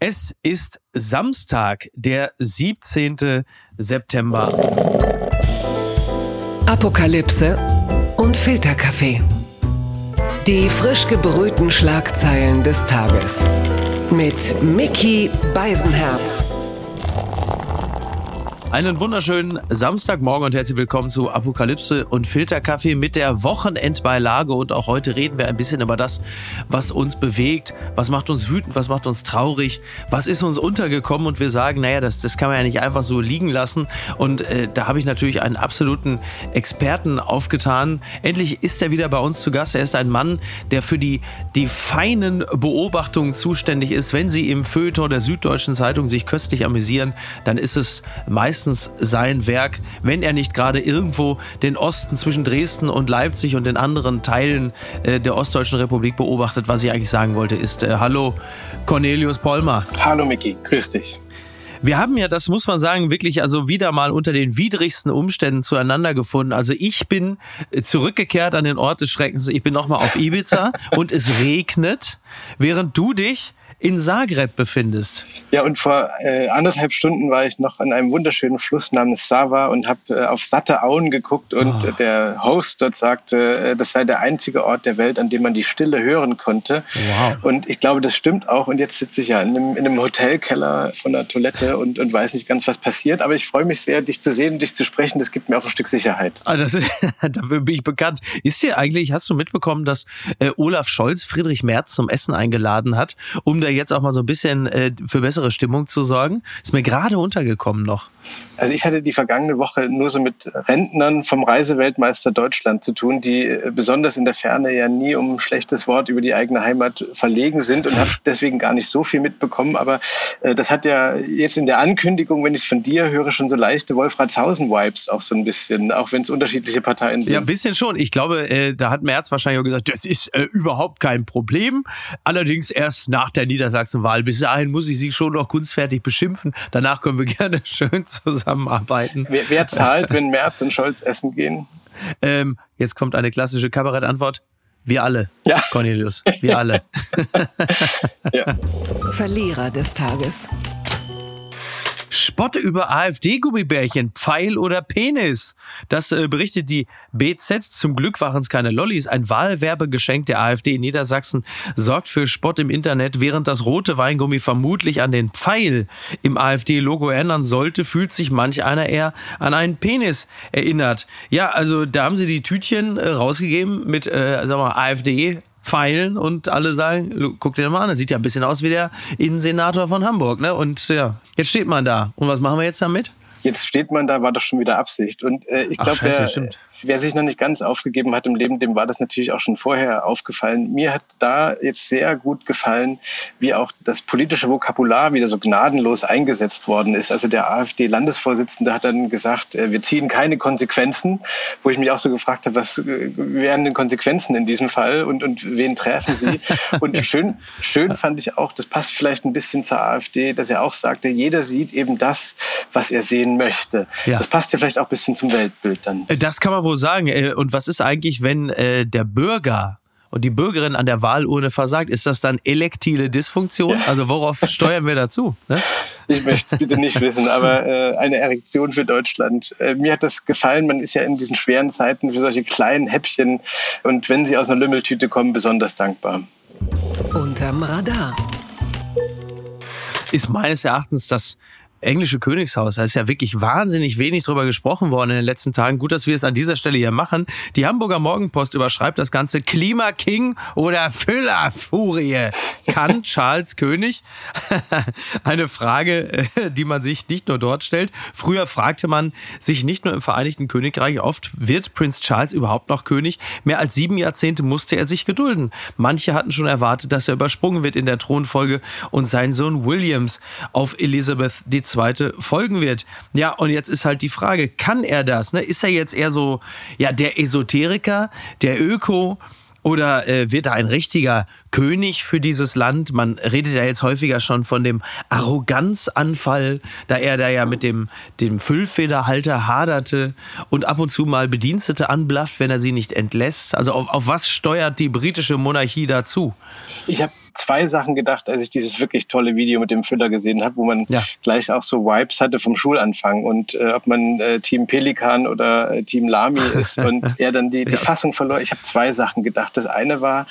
Es ist Samstag, der 17. September. Apokalypse und Filterkaffee. Die frisch gebrühten Schlagzeilen des Tages. Mit Mickey Beisenherz. Einen wunderschönen Samstagmorgen und herzlich willkommen zu Apokalypse und Filterkaffee mit der Wochenendbeilage. Und auch heute reden wir ein bisschen über das, was uns bewegt, was macht uns wütend, was macht uns traurig, was ist uns untergekommen. Und wir sagen, naja, das, das kann man ja nicht einfach so liegen lassen. Und äh, da habe ich natürlich einen absoluten Experten aufgetan. Endlich ist er wieder bei uns zu Gast. Er ist ein Mann, der für die, die feinen Beobachtungen zuständig ist. Wenn Sie im Feuilleton der Süddeutschen Zeitung sich köstlich amüsieren, dann ist es meistens meistens sein Werk, wenn er nicht gerade irgendwo den Osten zwischen Dresden und Leipzig und den anderen Teilen äh, der Ostdeutschen Republik beobachtet. Was ich eigentlich sagen wollte, ist äh, Hallo Cornelius Polmer. Hallo Miki, grüß dich. Wir haben ja, das muss man sagen, wirklich also wieder mal unter den widrigsten Umständen zueinander gefunden. Also ich bin äh, zurückgekehrt an den Ort des Schreckens. Ich bin nochmal auf Ibiza und es regnet, während du dich in Zagreb befindest. Ja, und vor äh, anderthalb Stunden war ich noch an einem wunderschönen Fluss namens Sava und habe äh, auf satte Auen geguckt und oh. der Host dort sagte, äh, das sei der einzige Ort der Welt, an dem man die Stille hören konnte. Wow. Und ich glaube, das stimmt auch. Und jetzt sitze ich ja in einem, in einem Hotelkeller von der Toilette und, und weiß nicht ganz, was passiert. Aber ich freue mich sehr, dich zu sehen und dich zu sprechen. Das gibt mir auch ein Stück Sicherheit. Ah, das, dafür bin ich bekannt. Ist dir eigentlich, hast du mitbekommen, dass äh, Olaf Scholz Friedrich Merz zum Essen eingeladen hat, um da jetzt auch mal so ein bisschen äh, für bessere Stimmung zu sorgen? Ist mir gerade untergekommen noch. Also ich hatte die vergangene Woche nur so mit Rentnern vom Reiseweltmeister Deutschland zu tun, die äh, besonders in der Ferne ja nie um ein schlechtes Wort über die eigene Heimat verlegen sind und habe deswegen gar nicht so viel mitbekommen. Aber äh, das hat ja jetzt in der Ankündigung, wenn ich es von dir höre, schon so leichte Wolfratshausen-Vibes auch so ein bisschen, auch wenn es unterschiedliche Parteien sind. Ja, ein bisschen schon. Ich glaube, äh, da hat Merz wahrscheinlich auch gesagt, das ist äh, überhaupt kein Problem. Allerdings erst nach der Niedersachsenwahl. Bis dahin muss ich sie schon noch kunstfertig beschimpfen. Danach können wir gerne schön zusammenarbeiten. Wer, wer zahlt, wenn Merz und Scholz essen gehen? Ähm, jetzt kommt eine klassische Kabarettantwort. Wir alle, ja. Cornelius, wir alle. ja. Verlierer des Tages. Spott über AfD-Gummibärchen, Pfeil oder Penis. Das äh, berichtet die BZ. Zum Glück waren es keine Lollis. Ein Wahlwerbegeschenk der AfD in Niedersachsen sorgt für Spott im Internet. Während das rote Weingummi vermutlich an den Pfeil im AfD-Logo erinnern sollte, fühlt sich manch einer eher an einen Penis erinnert. Ja, also da haben sie die Tütchen äh, rausgegeben mit, äh, wir mal, AfD feilen und alle sagen, guck dir mal an, das sieht ja ein bisschen aus wie der Innensenator von Hamburg, ne? Und ja, jetzt steht man da. Und was machen wir jetzt damit? Jetzt steht man da, war doch schon wieder Absicht. Und äh, ich glaube, wer sich noch nicht ganz aufgegeben hat im Leben, dem war das natürlich auch schon vorher aufgefallen. Mir hat da jetzt sehr gut gefallen, wie auch das politische Vokabular wieder so gnadenlos eingesetzt worden ist. Also der AfD-Landesvorsitzende hat dann gesagt, äh, wir ziehen keine Konsequenzen, wo ich mich auch so gefragt habe, was äh, wären denn Konsequenzen in diesem Fall und, und wen treffen sie? Und schön, schön fand ich auch, das passt vielleicht ein bisschen zur AfD, dass er auch sagte, jeder sieht eben das, was er sehen möchte. Ja. Das passt ja vielleicht auch ein bisschen zum Weltbild dann. Äh, das kann man wohl sagen. Äh, und was ist eigentlich, wenn äh, der Bürger und die Bürgerin an der Wahlurne versagt, ist das dann elektile Dysfunktion? Ja. Also worauf steuern wir dazu? Ne? Ich möchte es bitte nicht wissen, aber äh, eine Erektion für Deutschland. Äh, mir hat das gefallen. Man ist ja in diesen schweren Zeiten für solche kleinen Häppchen und wenn sie aus einer Lümmeltüte kommen, besonders dankbar. Unterm Radar. Ist meines Erachtens das englische Königshaus. Da ist ja wirklich wahnsinnig wenig drüber gesprochen worden in den letzten Tagen. Gut, dass wir es an dieser Stelle hier machen. Die Hamburger Morgenpost überschreibt das Ganze Klimaking oder Füllerfurie. Kann Charles König? Eine Frage, äh, die man sich nicht nur dort stellt. Früher fragte man sich nicht nur im Vereinigten Königreich oft, wird Prinz Charles überhaupt noch König? Mehr als sieben Jahrzehnte musste er sich gedulden. Manche hatten schon erwartet, dass er übersprungen wird in der Thronfolge und sein Sohn Williams auf Elizabeth II zweite folgen wird. Ja, und jetzt ist halt die Frage, kann er das? Ne? Ist er jetzt eher so, ja, der Esoteriker, der Öko? Oder äh, wird er ein richtiger König für dieses Land. Man redet ja jetzt häufiger schon von dem Arroganzanfall, da er da ja mit dem, dem Füllfederhalter haderte und ab und zu mal Bedienstete anblafft, wenn er sie nicht entlässt. Also auf, auf was steuert die britische Monarchie dazu? Ich habe zwei Sachen gedacht, als ich dieses wirklich tolle Video mit dem Füller gesehen habe, wo man ja. gleich auch so Vibes hatte vom Schulanfang und äh, ob man äh, Team Pelikan oder äh, Team Lamy ist und er dann die, die. Fassung verlor. Ich habe zwei Sachen gedacht. Das eine war,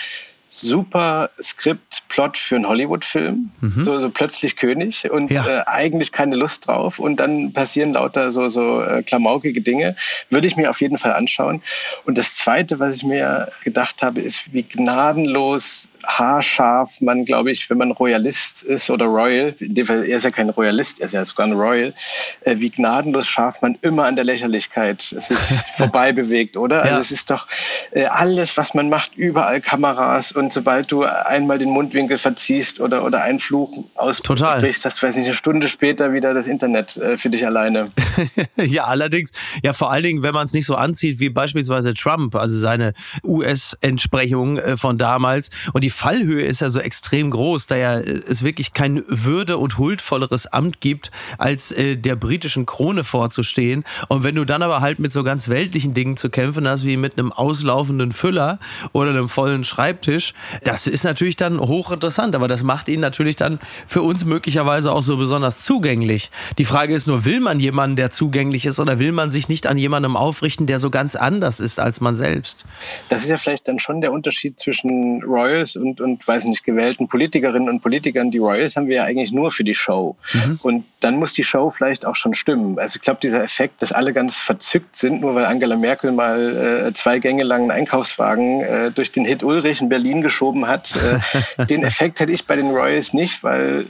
super Skript, Plot für einen Hollywood-Film, mhm. so, so plötzlich König und ja. äh, eigentlich keine Lust drauf und dann passieren lauter so, so äh, klamaukige Dinge. Würde ich mir auf jeden Fall anschauen. Und das Zweite, was ich mir gedacht habe, ist, wie gnadenlos haarscharf man, glaube ich, wenn man Royalist ist oder Royal, in dem Fall, er ist ja kein Royalist, er ist ja sogar ein Royal, äh, wie gnadenlos scharf man immer an der Lächerlichkeit sich vorbei bewegt, oder? Also ja. Also es ist doch äh, alles, was man macht, überall Kameras und sobald du einmal den Mundwinkel verziehst oder, oder einen Fluch ausbrichst, hast du, weiß nicht, eine Stunde später wieder das Internet äh, für dich alleine. ja, allerdings, ja, vor allen Dingen, wenn man es nicht so anzieht wie beispielsweise Trump, also seine US-Entsprechung äh, von damals und die Fallhöhe ist ja so extrem groß, da ja äh, es wirklich kein würde- und huldvolleres Amt gibt, als äh, der britischen Krone vorzustehen. Und wenn du dann aber halt mit so ganz weltlichen Dingen zu kämpfen hast, wie mit einem auslaufenden Füller oder einem vollen Schreibtisch, das ist natürlich dann hochinteressant. Aber das macht ihn natürlich dann für uns möglicherweise auch so besonders zugänglich. Die Frage ist nur, will man jemanden, der zugänglich ist, oder will man sich nicht an jemandem aufrichten, der so ganz anders ist als man selbst? Das ist ja vielleicht dann schon der Unterschied zwischen Royals und, und weiß nicht, gewählten Politikerinnen und Politikern, die Royals haben wir ja eigentlich nur für die Show. Mhm. Und dann muss die Show vielleicht auch schon stimmen. Also ich glaube, dieser Effekt, dass alle ganz verzückt sind, nur weil Angela Merkel mal äh, zwei Gänge lang einen Einkaufswagen äh, durch den Hit Ulrich in Berlin geschoben hat, äh, den Effekt hätte ich bei den Royals nicht, weil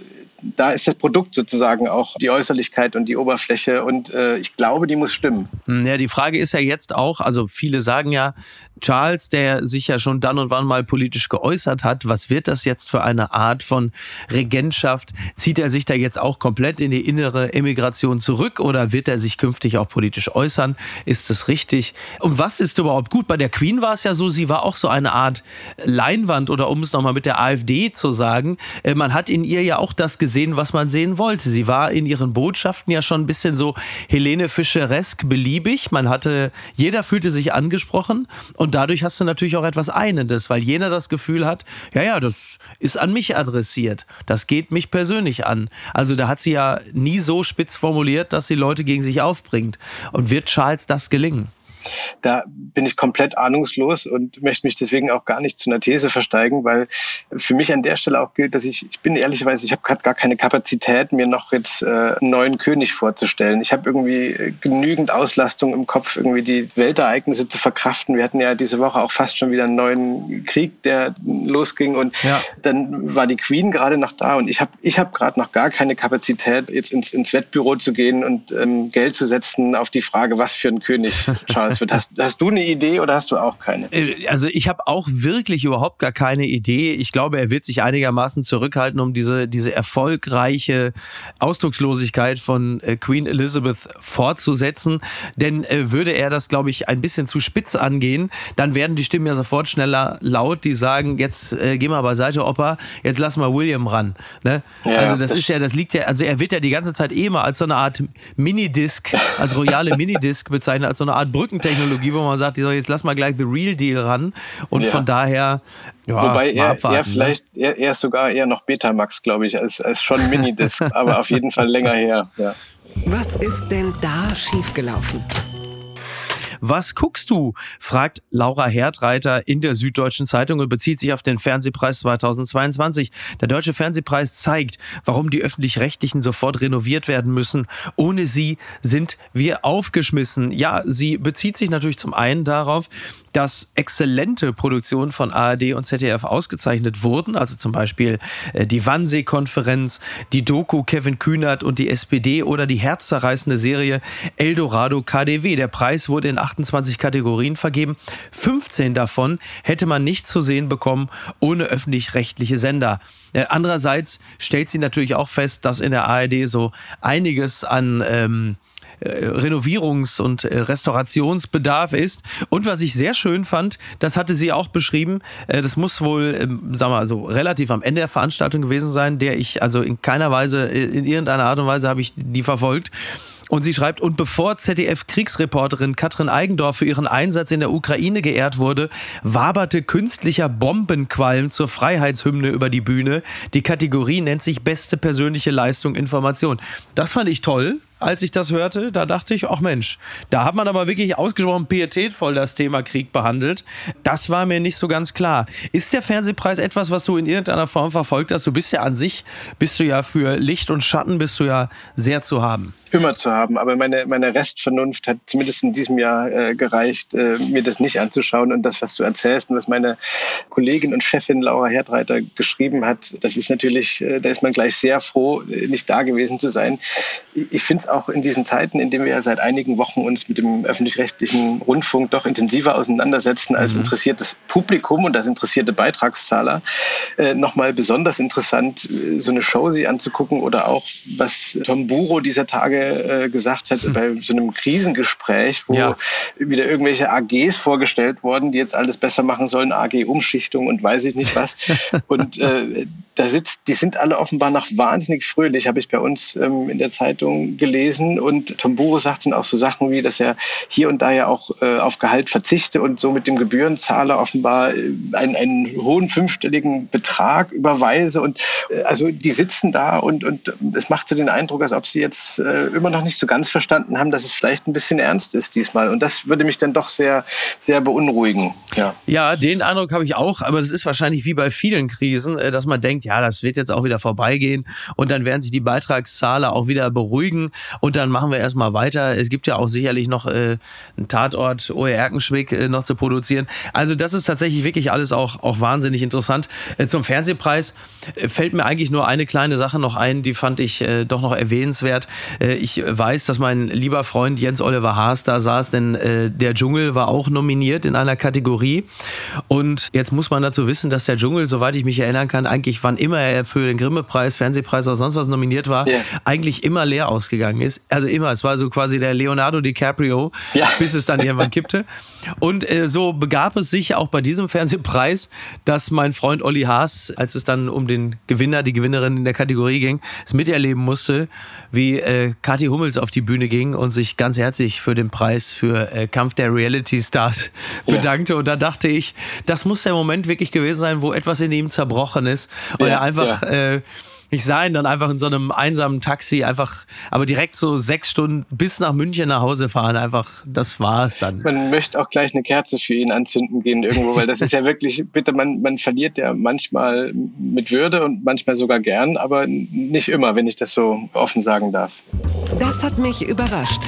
da ist das Produkt sozusagen auch die Äußerlichkeit und die Oberfläche und äh, ich glaube, die muss stimmen. Hm, ja, die Frage ist ja jetzt auch, also viele sagen ja, Charles, der sich ja schon dann und wann mal politisch geäußert hat, was wird das jetzt für eine Art von Regentschaft? Zieht er sich da jetzt auch komplett in die innere Emigration zurück oder wird er sich künftig auch politisch äußern? Ist das richtig? Und was ist überhaupt gut? Bei der Queen war es ja so, sie war auch so eine Art Leinwand oder um es nochmal mit der AfD zu sagen, äh, man hat in ihr ja auch das gesehen, gesehen, was man sehen wollte. Sie war in ihren Botschaften ja schon ein bisschen so Helene Fischeresk beliebig. Man hatte, jeder fühlte sich angesprochen und dadurch hast du natürlich auch etwas Einendes, weil jener das Gefühl hat, ja, ja, das ist an mich adressiert. Das geht mich persönlich an. Also da hat sie ja nie so spitz formuliert, dass sie Leute gegen sich aufbringt. Und wird Charles das gelingen? Da bin ich komplett ahnungslos und möchte mich deswegen auch gar nicht zu einer These versteigen, weil für mich an der Stelle auch gilt, dass ich, ich bin ehrlicherweise, ich habe gerade gar keine Kapazität, mir noch jetzt äh, einen neuen König vorzustellen. Ich habe irgendwie genügend Auslastung im Kopf, irgendwie die Weltereignisse zu verkraften. Wir hatten ja diese Woche auch fast schon wieder einen neuen Krieg, der losging und ja. dann war die Queen gerade noch da und ich habe ich hab gerade noch gar keine Kapazität, jetzt ins, ins Wettbüro zu gehen und ähm, Geld zu setzen auf die Frage, was für ein König Charles das wird. Hast, hast du eine Idee oder hast du auch keine? Äh, also ich habe auch wirklich überhaupt gar keine Idee. Ich glaube, er wird sich einigermaßen zurückhalten, um diese, diese erfolgreiche Ausdruckslosigkeit von äh, Queen Elizabeth fortzusetzen. Denn äh, würde er das, glaube ich, ein bisschen zu spitz angehen, dann werden die Stimmen ja sofort schneller laut, die sagen, jetzt äh, geh mal beiseite, Opa, jetzt lass mal William ran. Ne? Ja, also das, das ist ja, das liegt ja, also er wird ja die ganze Zeit eh mal als so eine Art Minidisc, als royale Minidisc bezeichnet, als so eine Art Brücken Technologie, wo man sagt, jetzt lass mal gleich The Real Deal ran. Und ja. von daher. Ja, Wobei er, abwarten, er ne? vielleicht, ne? er, er, ist sogar eher noch Betamax, glaube ich, als, als schon Minidisc, aber auf jeden Fall länger her. Ja. Was ist denn da schiefgelaufen? Was guckst du? fragt Laura Herdreiter in der Süddeutschen Zeitung und bezieht sich auf den Fernsehpreis 2022. Der Deutsche Fernsehpreis zeigt, warum die öffentlich-rechtlichen sofort renoviert werden müssen. Ohne sie sind wir aufgeschmissen. Ja, sie bezieht sich natürlich zum einen darauf, dass exzellente Produktionen von ARD und ZDF ausgezeichnet wurden, also zum Beispiel äh, die Wannsee-Konferenz, die Doku Kevin Kühnert und die SPD oder die herzzerreißende Serie Eldorado KDW. Der Preis wurde in 28 Kategorien vergeben. 15 davon hätte man nicht zu sehen bekommen ohne öffentlich-rechtliche Sender. Äh, andererseits stellt sie natürlich auch fest, dass in der ARD so einiges an ähm, äh, Renovierungs- und äh, Restaurationsbedarf ist. Und was ich sehr schön fand, das hatte sie auch beschrieben, äh, das muss wohl, ähm, wir mal so, relativ am Ende der Veranstaltung gewesen sein, der ich also in keiner Weise, äh, in irgendeiner Art und Weise habe ich die verfolgt. Und sie schreibt, und bevor ZDF-Kriegsreporterin Katrin Eigendorf für ihren Einsatz in der Ukraine geehrt wurde, waberte künstlicher Bombenqualm zur Freiheitshymne über die Bühne. Die Kategorie nennt sich beste persönliche Leistung Information. Das fand ich toll als ich das hörte. Da dachte ich, ach Mensch, da hat man aber wirklich ausgesprochen pietätvoll das Thema Krieg behandelt. Das war mir nicht so ganz klar. Ist der Fernsehpreis etwas, was du in irgendeiner Form verfolgt hast? Du bist ja an sich, bist du ja für Licht und Schatten, bist du ja sehr zu haben immer zu haben. Aber meine, meine Restvernunft hat zumindest in diesem Jahr äh, gereicht, äh, mir das nicht anzuschauen. Und das, was du erzählst und was meine Kollegin und Chefin Laura Herdreiter geschrieben hat, das ist natürlich, äh, da ist man gleich sehr froh, äh, nicht da gewesen zu sein. Ich finde es auch in diesen Zeiten, in denen wir ja seit einigen Wochen uns mit dem öffentlich-rechtlichen Rundfunk doch intensiver auseinandersetzen als mhm. interessiertes Publikum und als interessierte Beitragszahler, äh, nochmal besonders interessant, äh, so eine Show sie anzugucken oder auch, was Tom Buro dieser Tage äh, gesagt hat, mhm. bei so einem Krisengespräch, wo ja. wieder irgendwelche AGs vorgestellt wurden, die jetzt alles besser machen sollen, AG-Umschichtung und weiß ich nicht was. und äh, da sitzt, die sind alle offenbar noch wahnsinnig fröhlich, habe ich bei uns ähm, in der Zeitung gelesen. Und Tom Buro sagt dann auch so Sachen wie, dass er hier und da ja auch äh, auf Gehalt verzichte und so mit dem Gebührenzahler offenbar äh, einen, einen hohen fünfstelligen Betrag überweise. Und äh, also die sitzen da und, und es macht so den Eindruck, als ob sie jetzt äh, immer noch nicht so ganz verstanden haben, dass es vielleicht ein bisschen ernst ist diesmal. Und das würde mich dann doch sehr, sehr beunruhigen. Ja, ja den Eindruck habe ich auch. Aber das ist wahrscheinlich wie bei vielen Krisen, äh, dass man denkt, denkt, ja, das wird jetzt auch wieder vorbeigehen und dann werden sich die Beitragszahler auch wieder beruhigen und dann machen wir erstmal weiter. Es gibt ja auch sicherlich noch äh, einen Tatort OE Erkenschwick äh, noch zu produzieren. Also das ist tatsächlich wirklich alles auch, auch wahnsinnig interessant. Äh, zum Fernsehpreis äh, fällt mir eigentlich nur eine kleine Sache noch ein, die fand ich äh, doch noch erwähnenswert. Äh, ich weiß, dass mein lieber Freund Jens Oliver Haas da saß, denn der Dschungel war auch nominiert in einer Kategorie. Und jetzt muss man dazu wissen, dass der Dschungel, soweit ich mich erinnern kann, eigentlich wann immer er für den Grimme-Preis, Fernsehpreis oder sonst was nominiert war, yeah. eigentlich immer leer ausgegangen ist. Also immer, es war so quasi der Leonardo DiCaprio, ja. bis es dann irgendwann kippte. Und äh, so begab es sich auch bei diesem Fernsehpreis, dass mein Freund Olli Haas, als es dann um den Gewinner, die Gewinnerin in der Kategorie ging, es miterleben musste, wie äh, Kathi Hummels auf die Bühne ging und sich ganz herzlich für den Preis für äh, Kampf der Reality Stars bedankte. Und da dachte ich, das muss der Moment wirklich gewesen sein, wo etwas in ihm zerbrochen ist und ja, er einfach ja. äh, ich sah ihn dann einfach in so einem einsamen Taxi einfach, aber direkt so sechs Stunden bis nach München nach Hause fahren. Einfach, das war's dann. Man möchte auch gleich eine Kerze für ihn anzünden gehen irgendwo, weil das ist ja wirklich, bitte, man, man verliert ja manchmal mit Würde und manchmal sogar gern, aber nicht immer, wenn ich das so offen sagen darf. Das hat mich überrascht.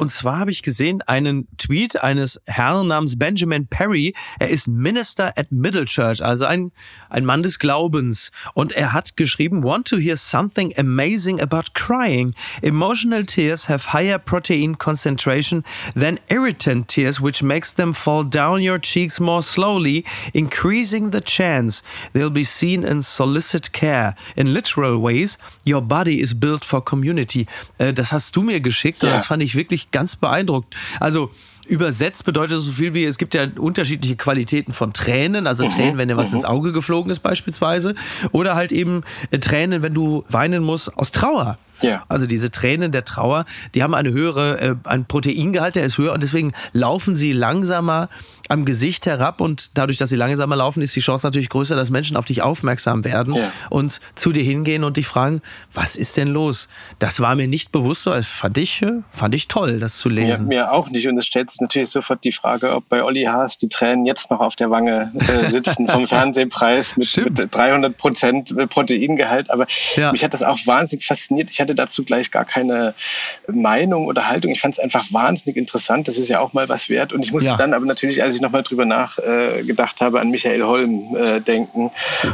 Und zwar habe ich gesehen einen Tweet eines Herrn namens Benjamin Perry. Er ist Minister at Middle Church, also ein, ein Mann des Glaubens. Und er hat geschrieben, want to hear something amazing about crying. Emotional tears have higher protein concentration than irritant tears, which makes them fall down your cheeks more slowly, increasing the chance they'll be seen in solicit care. In literal ways, your body is built for community. Äh, das hast du mir geschickt und das fand ich wirklich ganz beeindruckt. Also übersetzt bedeutet so viel wie, es gibt ja unterschiedliche Qualitäten von Tränen, also mhm. Tränen, wenn dir was mhm. ins Auge geflogen ist beispielsweise, oder halt eben äh, Tränen, wenn du weinen musst aus Trauer. Ja. Also diese Tränen der Trauer, die haben eine höhere, äh, ein Proteingehalt, der ist höher und deswegen laufen sie langsamer am Gesicht herab und dadurch, dass sie langsamer laufen, ist die Chance natürlich größer, dass Menschen auf dich aufmerksam werden ja. und zu dir hingehen und dich fragen, was ist denn los? Das war mir nicht bewusst, so, das fand ich, äh, fand ich toll, das zu lesen. Ja, mir auch nicht und es stellt sich natürlich sofort die Frage, ob bei Olli Haas die Tränen jetzt noch auf der Wange äh, sitzen vom Fernsehpreis mit, mit 300 Prozent Proteingehalt, aber mich hat das auch wahnsinnig fasziniert. Ich hatte dazu gleich gar keine Meinung oder Haltung. Ich fand es einfach wahnsinnig interessant. Das ist ja auch mal was wert und ich musste dann aber natürlich, als ich nochmal drüber nachgedacht äh, habe, an Michael Holm äh, denken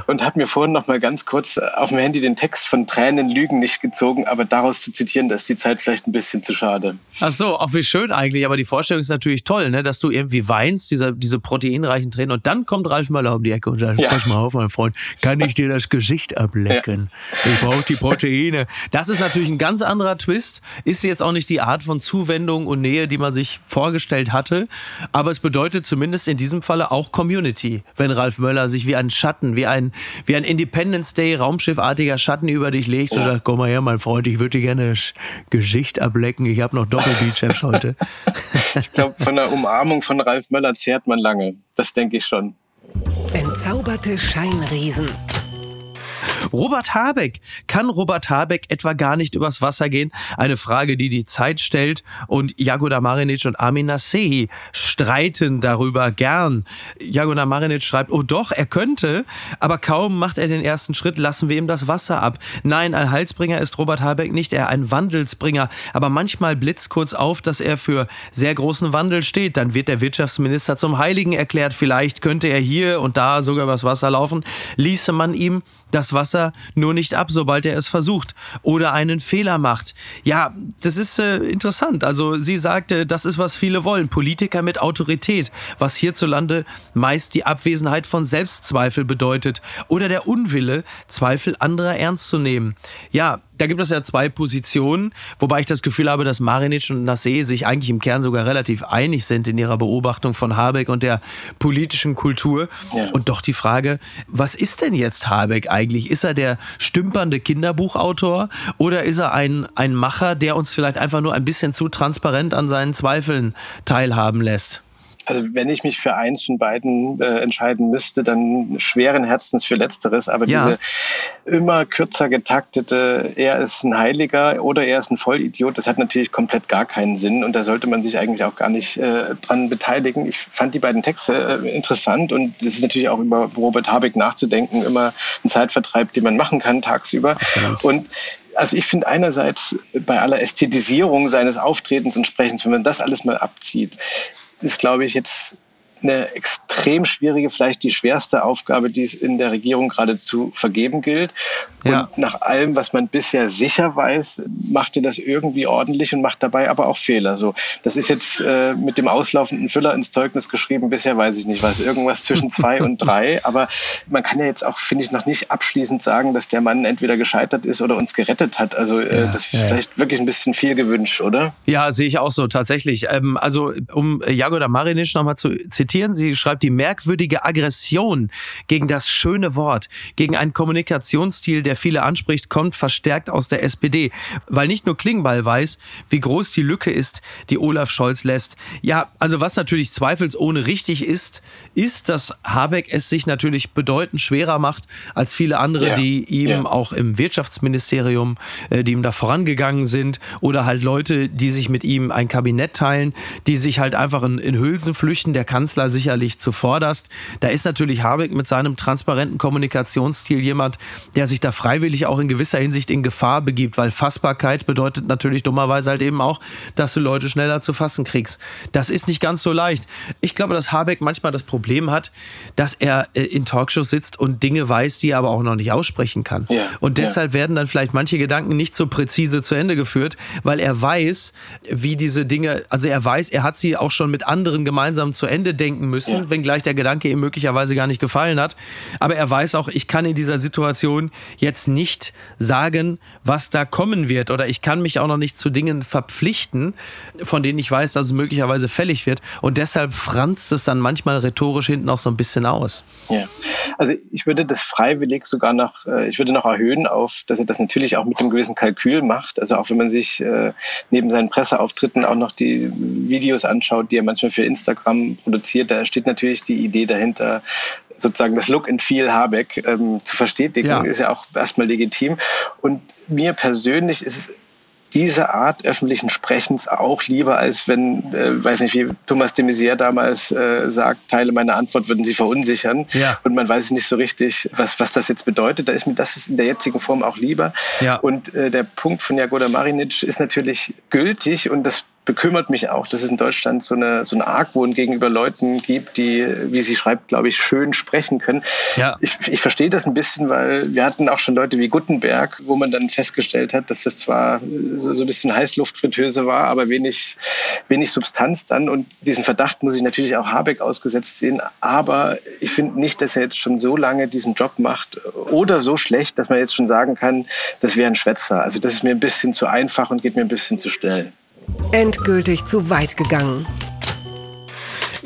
und habe mir vorhin nochmal ganz kurz auf dem Handy den Text von Tränen Lügen nicht gezogen, aber daraus zu zitieren, da ist die Zeit vielleicht ein bisschen zu schade. Ach so, auch wie schön eigentlich, aber die Vorstellung ist natürlich toll, ne? dass du irgendwie weinst, diese, diese proteinreichen Tränen und dann kommt Ralf Möller um die Ecke und sagt, ja. pass mal auf, mein Freund, kann ich dir das Gesicht ablecken? Ja. Ich brauche die Proteine. Das ist natürlich ein ganz anderer Twist. Ist jetzt auch nicht die Art von Zuwendung und Nähe, die man sich vorgestellt hatte. Aber es bedeutet zumindest in diesem Falle auch Community, wenn Ralf Möller sich wie ein Schatten, wie ein, wie ein Independence Day Raumschiffartiger Schatten über dich legt ja. und sagt, komm mal her, mein Freund, ich würde dir gerne Gesicht ablecken. Ich habe noch Doppelbizeps heute. ich glaube, von der Umarmung von Ralf Möller zehrt man lange. Das denke ich schon. Entzauberte Scheinriesen. Robert Habeck. Kann Robert Habeck etwa gar nicht übers Wasser gehen? Eine Frage, die die Zeit stellt. Und Jagoda Marinic und Armin Nasehi streiten darüber gern. Jagoda Marinic schreibt, oh doch, er könnte, aber kaum macht er den ersten Schritt, lassen wir ihm das Wasser ab. Nein, ein Halsbringer ist Robert Habeck nicht, er ein Wandelsbringer. Aber manchmal blitzt kurz auf, dass er für sehr großen Wandel steht. Dann wird der Wirtschaftsminister zum Heiligen erklärt. Vielleicht könnte er hier und da sogar übers Wasser laufen. Ließe man ihm das Wasser nur nicht ab, sobald er es versucht oder einen Fehler macht. Ja, das ist äh, interessant. Also sie sagte, das ist, was viele wollen. Politiker mit Autorität, was hierzulande meist die Abwesenheit von Selbstzweifel bedeutet oder der Unwille, Zweifel anderer ernst zu nehmen. Ja, da gibt es ja zwei Positionen, wobei ich das Gefühl habe, dass Marinic und Nassé sich eigentlich im Kern sogar relativ einig sind in ihrer Beobachtung von Habeck und der politischen Kultur. Ja. Und doch die Frage, was ist denn jetzt Habeck eigentlich? Ist er der stümpernde Kinderbuchautor oder ist er ein, ein Macher, der uns vielleicht einfach nur ein bisschen zu transparent an seinen Zweifeln teilhaben lässt? Also wenn ich mich für eins von beiden äh, entscheiden müsste, dann schweren Herzens für Letzteres. Aber ja. diese immer kürzer getaktete, er ist ein Heiliger oder er ist ein Vollidiot, das hat natürlich komplett gar keinen Sinn und da sollte man sich eigentlich auch gar nicht äh, dran beteiligen. Ich fand die beiden Texte äh, interessant und es ist natürlich auch über Robert Habeck nachzudenken immer ein Zeitvertreib, den man machen kann tagsüber. Absolut. Und also ich finde einerseits bei aller Ästhetisierung seines Auftretens und Sprechens, wenn man das alles mal abzieht, ist, glaube ich, jetzt eine extrem schwierige, vielleicht die schwerste Aufgabe, die es in der Regierung gerade zu vergeben gilt. Und ja. nach allem, was man bisher sicher weiß, macht er das irgendwie ordentlich und macht dabei aber auch Fehler. So, das ist jetzt äh, mit dem auslaufenden Füller ins Zeugnis geschrieben. Bisher weiß ich nicht, was irgendwas zwischen zwei und drei. Aber man kann ja jetzt auch, finde ich, noch nicht abschließend sagen, dass der Mann entweder gescheitert ist oder uns gerettet hat. Also äh, ja, das ist ja. vielleicht wirklich ein bisschen viel gewünscht, oder? Ja, sehe ich auch so tatsächlich. Ähm, also um Jagoda Marinic nochmal zu zitieren, zitieren. Sie schreibt, die merkwürdige Aggression gegen das schöne Wort, gegen einen Kommunikationsstil, der viele anspricht, kommt verstärkt aus der SPD. Weil nicht nur Klingbeil weiß, wie groß die Lücke ist, die Olaf Scholz lässt. Ja, also was natürlich zweifelsohne richtig ist, ist, dass Habeck es sich natürlich bedeutend schwerer macht als viele andere, ja. die ihm ja. auch im Wirtschaftsministerium, äh, die ihm da vorangegangen sind oder halt Leute, die sich mit ihm ein Kabinett teilen, die sich halt einfach in, in Hülsen flüchten. Der Kanzler Kanzler sicherlich zuvorderst. Da ist natürlich Habeck mit seinem transparenten Kommunikationsstil jemand, der sich da freiwillig auch in gewisser Hinsicht in Gefahr begibt, weil Fassbarkeit bedeutet natürlich dummerweise halt eben auch, dass du Leute schneller zu fassen kriegst. Das ist nicht ganz so leicht. Ich glaube, dass Habeck manchmal das Problem hat, dass er äh, in Talkshows sitzt und Dinge weiß, die er aber auch noch nicht aussprechen kann. Ja, und deshalb ja. werden dann vielleicht manche Gedanken nicht so präzise zu Ende geführt, weil er weiß, wie diese Dinge, also er weiß, er hat sie auch schon mit anderen gemeinsam zu Ende denken denken müssen, ja. wenngleich der Gedanke ihm möglicherweise gar nicht gefallen hat. Aber er weiß auch, ich kann in dieser Situation jetzt nicht sagen, was da kommen wird. Oder ich kann mich auch noch nicht zu Dingen verpflichten, von denen ich weiß, dass es möglicherweise fällig wird. Und deshalb franzt es dann manchmal rhetorisch hinten auch so ein bisschen aus. Ja, also ich würde das freiwillig sogar noch, äh, ich würde noch erhöhen auf, dass er das natürlich auch mit einem gewissen Kalkül macht. Also auch wenn man sich äh, neben seinen Presseauftritten auch noch die Videos anschaut, die er manchmal für Instagram produziert, da steht natürlich die Idee dahinter, sozusagen das Look and Feel Habeck ähm, zu verstetigen, ja. ist ja auch erstmal legitim. Und mir persönlich ist es diese Art öffentlichen Sprechens auch lieber, als wenn, äh, weiß nicht, wie Thomas de Maizière damals äh, sagt, Teile meiner Antwort würden sie verunsichern. Ja. Und man weiß nicht so richtig, was, was das jetzt bedeutet. Da ist mir das in der jetzigen Form auch lieber. Ja. Und äh, der Punkt von Jagoda Marinic ist natürlich gültig und das bekümmert mich auch, dass es in Deutschland so eine so ein Argwohn gegenüber Leuten gibt, die, wie sie schreibt, glaube ich, schön sprechen können. Ja. Ich, ich verstehe das ein bisschen, weil wir hatten auch schon Leute wie Gutenberg, wo man dann festgestellt hat, dass das zwar so, so ein bisschen Heißluftfritteuse war, aber wenig, wenig Substanz dann. Und diesen Verdacht muss ich natürlich auch Habeck ausgesetzt sehen. Aber ich finde nicht, dass er jetzt schon so lange diesen Job macht oder so schlecht, dass man jetzt schon sagen kann, das wäre ein Schwätzer. Also das ist mir ein bisschen zu einfach und geht mir ein bisschen zu schnell. Endgültig zu weit gegangen.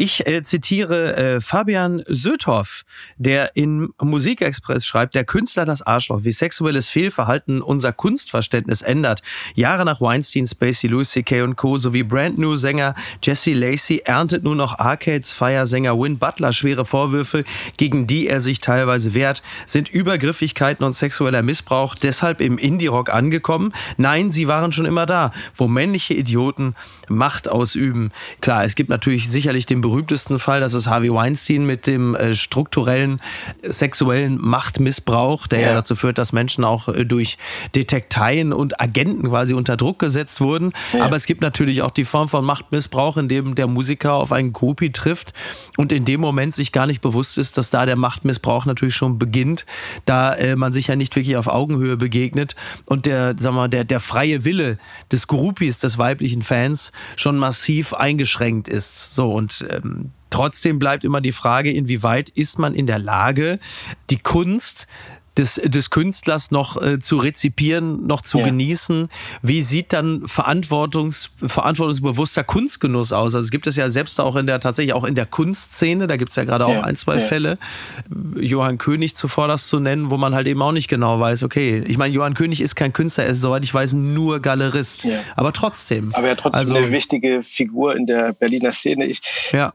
Ich äh, zitiere äh, Fabian Söthoff, der in Musikexpress schreibt, der Künstler das Arschloch, wie sexuelles Fehlverhalten unser Kunstverständnis ändert. Jahre nach Weinstein, Spacey, Louis C.K. und Co. sowie Brand New Sänger Jesse Lacey erntet nun auch Arcades Feiersänger Win Butler schwere Vorwürfe, gegen die er sich teilweise wehrt. Sind Übergriffigkeiten und sexueller Missbrauch deshalb im Indie-Rock angekommen? Nein, sie waren schon immer da, wo männliche Idioten Macht ausüben. Klar, es gibt natürlich sicherlich den berühmtesten Fall, das ist Harvey Weinstein mit dem äh, strukturellen sexuellen Machtmissbrauch, der ja. ja. dazu führt, dass Menschen auch äh, durch Detekteien und Agenten quasi unter Druck gesetzt wurden. Ja. Aber es gibt natürlich auch die Form von Machtmissbrauch, in dem der Musiker auf einen Groupie trifft und in dem Moment sich gar nicht bewusst ist, dass da der Machtmissbrauch natürlich schon beginnt, da äh, man sich ja nicht wirklich auf Augenhöhe begegnet und der, sag mal, der, der freie Wille des Groupies, des weiblichen Fans schon massiv eingeschränkt ist. So und ähm, trotzdem bleibt immer die Frage, inwieweit ist man in der Lage, die Kunst des, des Künstlers noch äh, zu rezipieren, noch zu ja. genießen. Wie sieht dann Verantwortungs, verantwortungsbewusster Kunstgenuss aus? Also es gibt es ja selbst auch in der tatsächlich auch in der Kunstszene, da gibt es ja gerade auch ja. ein, zwei ja. Fälle, Johann König zuvor das zu nennen, wo man halt eben auch nicht genau weiß, okay, ich meine, Johann König ist kein Künstler, er ist, soweit ich weiß, nur Galerist. Aber trotzdem. Aber ja trotzdem also, eine wichtige Figur in der Berliner Szene. Ich,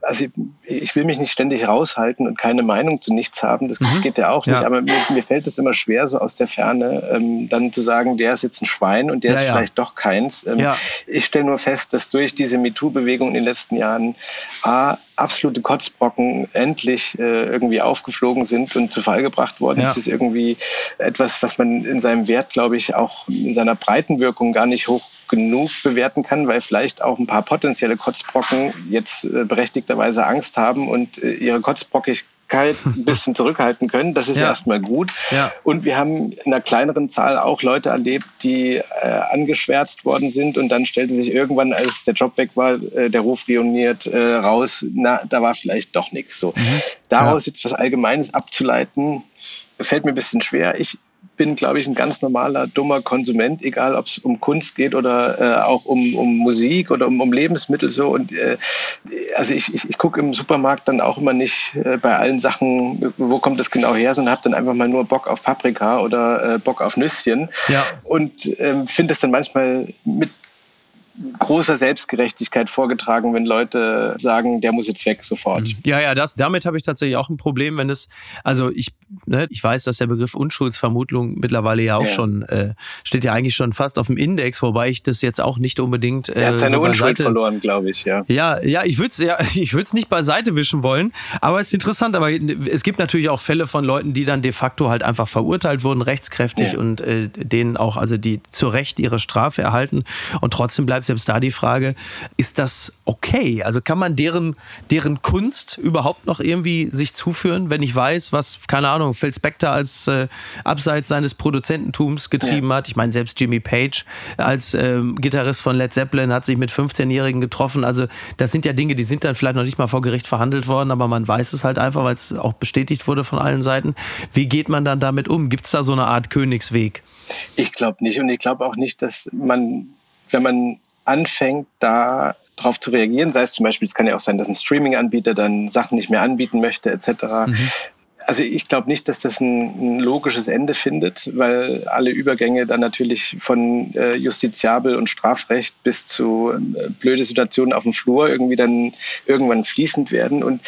also ich, ich, will mich nicht ständig raushalten und keine Meinung zu nichts haben. Das mhm. geht ja auch nicht. Aber mir, mir fällt es es immer schwer, so aus der Ferne ähm, dann zu sagen, der ist jetzt ein Schwein und der ja, ist ja. vielleicht doch keins. Ähm, ja. Ich stelle nur fest, dass durch diese MeToo-Bewegung in den letzten Jahren A, absolute Kotzbrocken endlich äh, irgendwie aufgeflogen sind und zu Fall gebracht worden. Ja. Das ist irgendwie etwas, was man in seinem Wert, glaube ich, auch in seiner Breitenwirkung gar nicht hoch genug bewerten kann, weil vielleicht auch ein paar potenzielle Kotzbrocken jetzt äh, berechtigterweise Angst haben und äh, ihre Kotzbrockigkeit ein bisschen zurückhalten können. Das ist ja. erstmal gut. Ja. Und wir haben in einer kleineren Zahl auch Leute erlebt, die äh, angeschwärzt worden sind und dann stellte sich irgendwann, als der Job weg war, äh, der Ruf reuniert äh, raus, na, da war vielleicht doch nichts so. Mhm. Daraus ja. jetzt was Allgemeines abzuleiten, fällt mir ein bisschen schwer. Ich bin, glaube ich, ein ganz normaler, dummer Konsument, egal ob es um Kunst geht oder äh, auch um, um Musik oder um, um Lebensmittel so. Und äh, also ich, ich, ich gucke im Supermarkt dann auch immer nicht äh, bei allen Sachen, wo kommt das genau her, sondern habe dann einfach mal nur Bock auf Paprika oder äh, Bock auf Nüsschen. Ja. Und ähm, finde es dann manchmal mit großer Selbstgerechtigkeit vorgetragen, wenn Leute sagen, der muss jetzt weg sofort. Mhm. Ja, ja, das, damit habe ich tatsächlich auch ein Problem, wenn es, also ich, ne, ich weiß, dass der Begriff Unschuldsvermutung mittlerweile ja auch ja. schon, äh, steht ja eigentlich schon fast auf dem Index, wobei ich das jetzt auch nicht unbedingt. Äh, er hat seine so Unschuld verloren, glaube ich, ja. Ja, ja, ich würde es ja, ich würde es nicht beiseite wischen wollen, aber es ist interessant, aber es gibt natürlich auch Fälle von Leuten, die dann de facto halt einfach verurteilt wurden, rechtskräftig ja. und äh, denen auch, also die zu Recht ihre Strafe erhalten und trotzdem bleibt selbst da die Frage, ist das okay? Also kann man deren, deren Kunst überhaupt noch irgendwie sich zuführen, wenn ich weiß, was, keine Ahnung, Phil Spector als äh, abseits seines Produzententums getrieben ja. hat. Ich meine, selbst Jimmy Page als ähm, Gitarrist von Led Zeppelin hat sich mit 15-Jährigen getroffen. Also das sind ja Dinge, die sind dann vielleicht noch nicht mal vor Gericht verhandelt worden, aber man weiß es halt einfach, weil es auch bestätigt wurde von allen Seiten. Wie geht man dann damit um? Gibt es da so eine Art Königsweg? Ich glaube nicht und ich glaube auch nicht, dass man, wenn man anfängt, da drauf zu reagieren, sei es zum Beispiel, es kann ja auch sein, dass ein Streaming-Anbieter dann Sachen nicht mehr anbieten möchte, etc. Mhm. Also ich glaube nicht, dass das ein, ein, logisches Ende findet, weil alle Übergänge dann natürlich von äh, justiziabel und Strafrecht bis zu äh, blöde Situationen auf dem Flur irgendwie dann irgendwann fließend werden. Und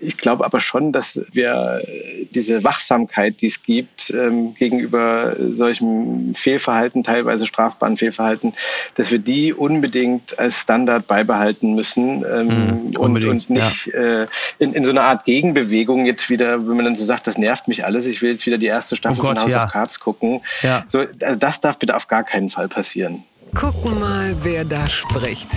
ich glaube aber schon, dass wir diese Wachsamkeit, die es gibt ähm, gegenüber solchem Fehlverhalten, teilweise strafbaren Fehlverhalten, dass wir die unbedingt als Standard beibehalten müssen ähm, mhm, und, und, nicht ja. äh, in, in, so einer Art Gegenbewegung jetzt wieder, wenn man dann so sagt, das nervt mich alles, ich will jetzt wieder die erste Staffel oh Gott, von House ja. of Cards gucken. Ja. So, also das darf bitte auf gar keinen Fall passieren. Gucken mal, wer da spricht.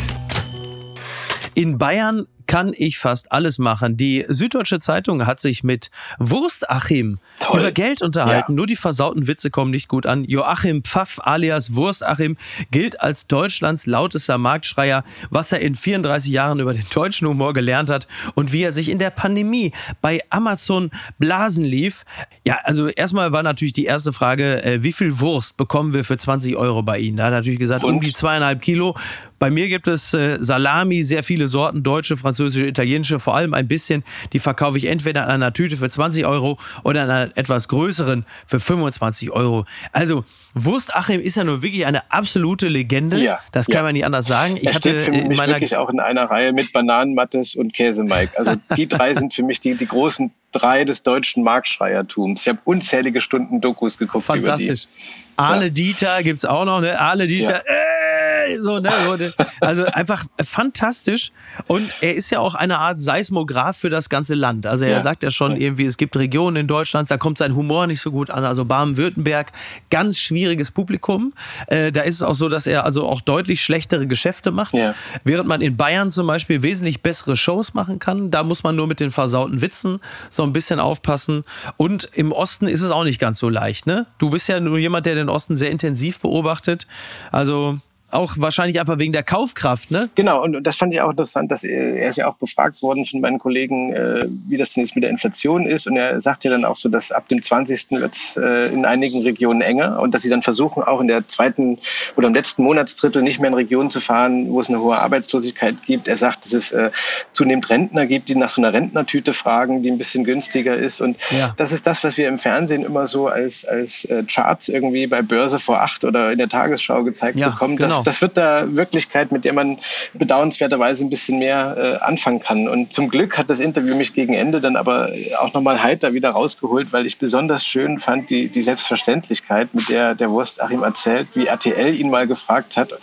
In Bayern kann ich fast alles machen. Die Süddeutsche Zeitung hat sich mit Wurstachim Toll. über Geld unterhalten. Ja. Nur die versauten Witze kommen nicht gut an. Joachim Pfaff alias Wurstachim gilt als Deutschlands lautester Marktschreier, was er in 34 Jahren über den deutschen Humor gelernt hat und wie er sich in der Pandemie bei Amazon blasen lief. Ja, also erstmal war natürlich die erste Frage, äh, wie viel Wurst bekommen wir für 20 Euro bei Ihnen? Da hat er natürlich gesagt, und? um die zweieinhalb Kilo. Bei mir gibt es äh, Salami, sehr viele Sorten, deutsche, französische, italienische, vor allem ein bisschen. Die verkaufe ich entweder in einer Tüte für 20 Euro oder in einer etwas größeren für 25 Euro. Also Wurst Achim ist ja nur wirklich eine absolute Legende. Ja, das kann ja. man nicht anders sagen. Ich er hatte steht für mich wirklich auch in einer Reihe mit Bananenmattes und Käse Mike. Also die drei sind für mich die, die großen drei des deutschen Marktschreiertums. Ich habe unzählige Stunden Dokus geguckt. Fantastisch. Ale ja. Dieter gibt's auch noch, ne? Ale Dieter, ja. äh, so, ne? Also einfach fantastisch. Und er ist ja auch eine Art Seismograph für das ganze Land. Also er ja. sagt ja schon irgendwie, es gibt Regionen in Deutschland, da kommt sein Humor nicht so gut an. Also Baden-Württemberg, ganz schwieriges Publikum. Äh, da ist es auch so, dass er also auch deutlich schlechtere Geschäfte macht. Ja. Während man in Bayern zum Beispiel wesentlich bessere Shows machen kann. Da muss man nur mit den versauten Witzen so ein bisschen aufpassen. Und im Osten ist es auch nicht ganz so leicht. Ne? Du bist ja nur jemand, der den Osten sehr intensiv beobachtet. Also auch wahrscheinlich einfach wegen der Kaufkraft, ne? Genau, und das fand ich auch interessant, dass er, er ist ja auch befragt worden von meinen Kollegen, äh, wie das denn jetzt mit der Inflation ist. Und er sagt ja dann auch so, dass ab dem 20. wird es äh, in einigen Regionen enger und dass sie dann versuchen, auch in der zweiten oder im letzten Monatsdrittel nicht mehr in Regionen zu fahren, wo es eine hohe Arbeitslosigkeit gibt. Er sagt, dass es äh, zunehmend Rentner gibt, die nach so einer Rentnertüte fragen, die ein bisschen günstiger ist. Und ja. das ist das, was wir im Fernsehen immer so als, als äh, Charts irgendwie bei Börse vor acht oder in der Tagesschau gezeigt ja, bekommen. Genau das wird da Wirklichkeit, mit der man bedauernswerterweise ein bisschen mehr äh, anfangen kann. Und zum Glück hat das Interview mich gegen Ende dann aber auch nochmal heiter wieder rausgeholt, weil ich besonders schön fand die, die Selbstverständlichkeit, mit der der Wurst Achim erzählt, wie RTL ihn mal gefragt hat,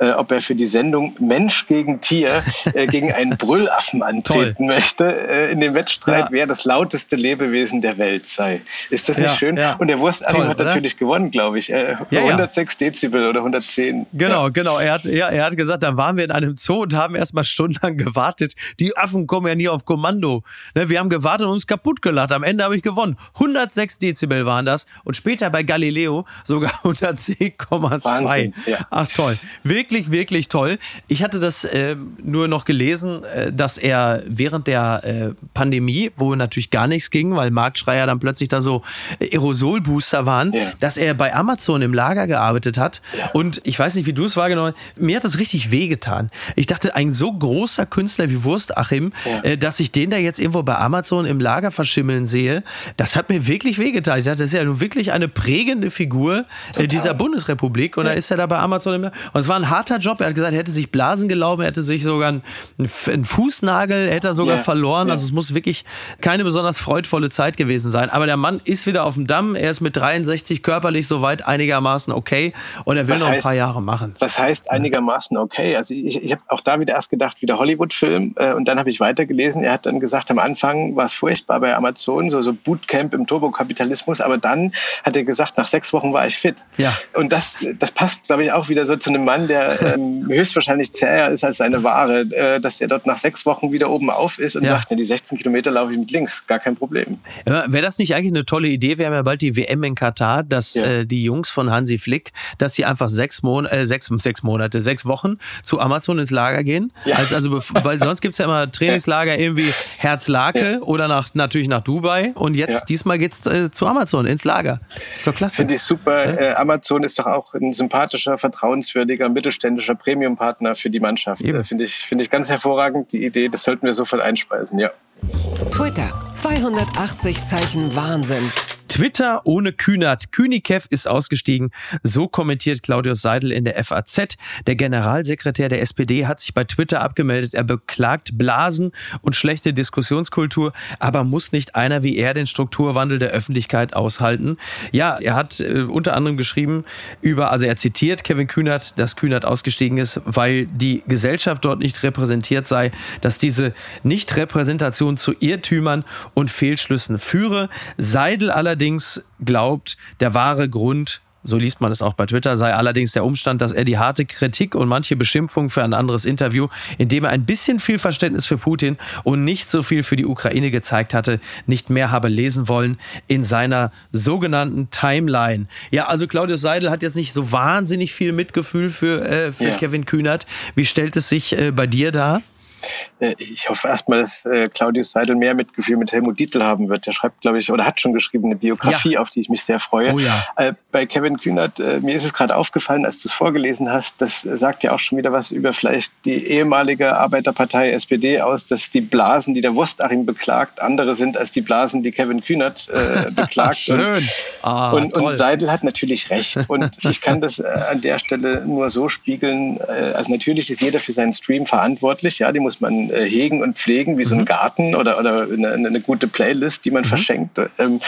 äh, ob er für die Sendung Mensch gegen Tier äh, gegen einen Brüllaffen antreten möchte, äh, in dem Wettstreit, ja. wer das lauteste Lebewesen der Welt sei. Ist das nicht ja, schön? Ja. Und der Wurst Achim hat natürlich gewonnen, glaube ich. Äh, 106 Dezibel oder 110. Genau, Genau, genau. Er hat, ja, er hat gesagt, da waren wir in einem Zoo und haben erstmal stundenlang gewartet. Die Affen kommen ja nie auf Kommando. Ne, wir haben gewartet und uns kaputt gelacht. Am Ende habe ich gewonnen. 106 Dezibel waren das. Und später bei Galileo sogar 110,2. Ja. Ach toll. Wirklich, wirklich toll. Ich hatte das äh, nur noch gelesen, äh, dass er während der äh, Pandemie, wo natürlich gar nichts ging, weil Marktschreier dann plötzlich da so Aerosolbooster waren, ja. dass er bei Amazon im Lager gearbeitet hat. Ja. Und ich weiß nicht, wie du es wahrgenommen Mir hat das richtig wehgetan. Ich dachte, ein so großer Künstler wie Wurstachim, ja. äh, dass ich den da jetzt irgendwo bei Amazon im Lager verschimmeln sehe, das hat mir wirklich wehgetan. Ich dachte, das ist ja nun wirklich eine prägende Figur äh, dieser Bundesrepublik. Und ja. da ist er da bei Amazon im Lager. Und es war ein harter Job. Er hat gesagt, er hätte sich Blasen gelaufen, er hätte sich sogar einen, einen Fußnagel, hätte er sogar ja. verloren. Also es muss wirklich keine besonders freudvolle Zeit gewesen sein. Aber der Mann ist wieder auf dem Damm. Er ist mit 63 körperlich soweit einigermaßen okay. Und er will Was noch ein paar Jahre machen. Das heißt einigermaßen okay. Also ich, ich habe auch da wieder erst gedacht, wieder Hollywood-Film. Äh, und dann habe ich weitergelesen. Er hat dann gesagt, am Anfang war es furchtbar bei Amazon, so, so Bootcamp im Turbokapitalismus. Aber dann hat er gesagt, nach sechs Wochen war ich fit. Ja. Und das, das passt, glaube ich, auch wieder so zu einem Mann, der ähm, höchstwahrscheinlich zäher ist als seine Ware, äh, dass er dort nach sechs Wochen wieder oben auf ist und ja. sagt, ne, die 16 Kilometer laufe ich mit links, gar kein Problem. Ja, Wäre das nicht eigentlich eine tolle Idee? Wir haben ja bald die WM in Katar, dass ja. äh, die Jungs von Hansi Flick, dass sie einfach sechs, Mon äh, sechs, sechs Monate Monate, sechs Wochen zu Amazon ins Lager gehen. Ja. Also, also weil sonst gibt es ja immer Trainingslager irgendwie Herzlake ja. oder nach, natürlich nach Dubai. Und jetzt, ja. diesmal geht es äh, zu Amazon ins Lager. Das ist doch klasse. Finde ich super. Äh, Amazon ist doch auch ein sympathischer, vertrauenswürdiger, mittelständischer Premium-Partner für die Mannschaft. Äh, Finde ich, find ich ganz hervorragend, die Idee. Das sollten wir sofort einspeisen, ja. Twitter, 280 Zeichen Wahnsinn. Twitter ohne Kühnert. Kühnikev ist ausgestiegen. So kommentiert Claudius Seidel in der FAZ. Der Generalsekretär der SPD hat sich bei Twitter abgemeldet. Er beklagt Blasen und schlechte Diskussionskultur, aber muss nicht einer wie er den Strukturwandel der Öffentlichkeit aushalten? Ja, er hat äh, unter anderem geschrieben über, also er zitiert Kevin Kühnert, dass Kühnert ausgestiegen ist, weil die Gesellschaft dort nicht repräsentiert sei, dass diese Nichtrepräsentation zu Irrtümern und Fehlschlüssen führe. Seidel allerdings allerdings glaubt, der wahre Grund so liest man es auch bei Twitter, sei allerdings der Umstand, dass er die harte Kritik und manche Beschimpfung für ein anderes Interview, in dem er ein bisschen viel Verständnis für Putin und nicht so viel für die Ukraine gezeigt hatte, nicht mehr habe lesen wollen in seiner sogenannten Timeline. Ja, also Claudius Seidel hat jetzt nicht so wahnsinnig viel Mitgefühl für, äh, für ja. Kevin Kühnert. Wie stellt es sich äh, bei dir dar? Äh, ich hoffe erstmal, dass äh, Claudius Seidel mehr Mitgefühl mit Helmut Dietl haben wird. Der schreibt, glaube ich, oder hat schon geschrieben eine Biografie, ja. auf die ich mich sehr freue. Oh ja. Äh, bei Kevin Kühnert, mir ist es gerade aufgefallen, als du es vorgelesen hast, das sagt ja auch schon wieder was über vielleicht die ehemalige Arbeiterpartei SPD aus, dass die Blasen, die der Wurstachim beklagt, andere sind als die Blasen, die Kevin Kühnert äh, beklagt. Schön. Und, ah, und, und, Seidel hat natürlich recht. Und ich kann das an der Stelle nur so spiegeln. Also natürlich ist jeder für seinen Stream verantwortlich. Ja, die muss man äh, hegen und pflegen, wie so ein mhm. Garten oder, oder eine, eine gute Playlist, die man mhm. verschenkt. Ähm,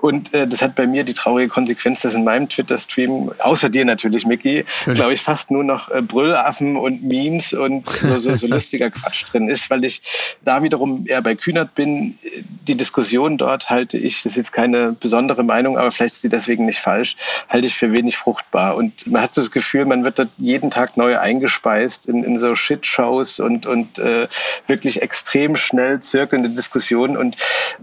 und äh, das hat bei mir die traurige Konsequenz, dass in meinem Twitter-Stream, außer dir natürlich, Mickey, glaube ich, fast nur noch äh, Brüllaffen und Memes und so, so, so lustiger Quatsch drin ist, weil ich da wiederum eher bei Kühnert bin. Die Diskussion dort halte ich, das ist jetzt keine besondere Meinung, aber vielleicht ist sie deswegen nicht falsch, halte ich für wenig fruchtbar. Und man hat so das Gefühl, man wird dort jeden Tag neu eingespeist in, in so Shitshows und, und äh, wirklich extrem schnell zirkelnde Diskussionen und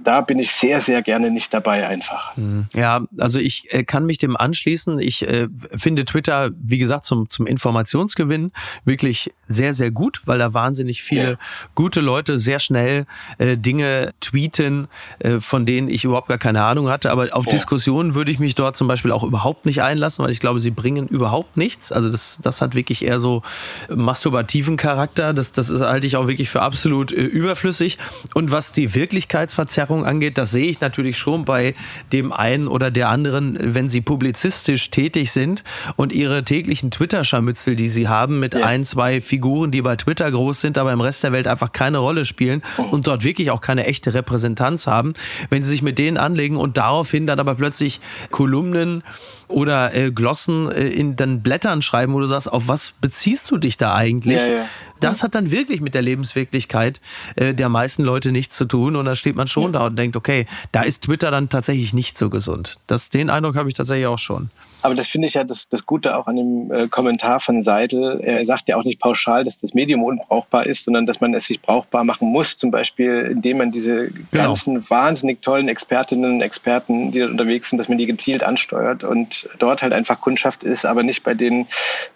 da bin ich sehr, sehr gerne nicht dabei einfach. Ja, also ich äh, kann mich dem anschließen. Ich äh, finde Twitter, wie gesagt, zum, zum Informationsgewinn wirklich sehr, sehr gut, weil da wahnsinnig viele ja. gute Leute sehr schnell äh, Dinge tweeten, äh, von denen ich überhaupt gar keine Ahnung hatte. Aber auf ja. Diskussionen würde ich mich dort zum Beispiel auch überhaupt nicht einlassen, weil ich glaube, sie bringen überhaupt nichts. Also das, das hat wirklich eher so masturbativen Charakter. Das, das ist, halte ich auch wirklich für absolut äh, überflüssig. Und was die Wirklichkeitsverzerrung angeht, das sehe ich natürlich schon bei dem einen oder der anderen, wenn sie publizistisch tätig sind und ihre täglichen Twitter-Scharmützel, die sie haben, mit ja. ein, zwei Figuren, die bei Twitter groß sind, aber im Rest der Welt einfach keine Rolle spielen und dort wirklich auch keine echte Repräsentanz haben, wenn sie sich mit denen anlegen und daraufhin dann aber plötzlich Kolumnen oder äh, Glossen äh, in den Blättern schreiben, wo du sagst, auf was beziehst du dich da eigentlich? Ja, ja. Das hat dann wirklich mit der Lebenswirklichkeit äh, der meisten Leute nichts zu tun und da steht man schon ja. da und denkt, okay, da ist Twitter dann tatsächlich nicht so gesund. Das, den Eindruck habe ich tatsächlich auch schon. Aber das finde ich ja das, das Gute auch an dem äh, Kommentar von Seidel. Er sagt ja auch nicht pauschal, dass das Medium unbrauchbar ist, sondern dass man es sich brauchbar machen muss. Zum Beispiel, indem man diese genau. ganzen wahnsinnig tollen Expertinnen und Experten, die dort unterwegs sind, dass man die gezielt ansteuert und dort halt einfach Kundschaft ist, aber nicht bei den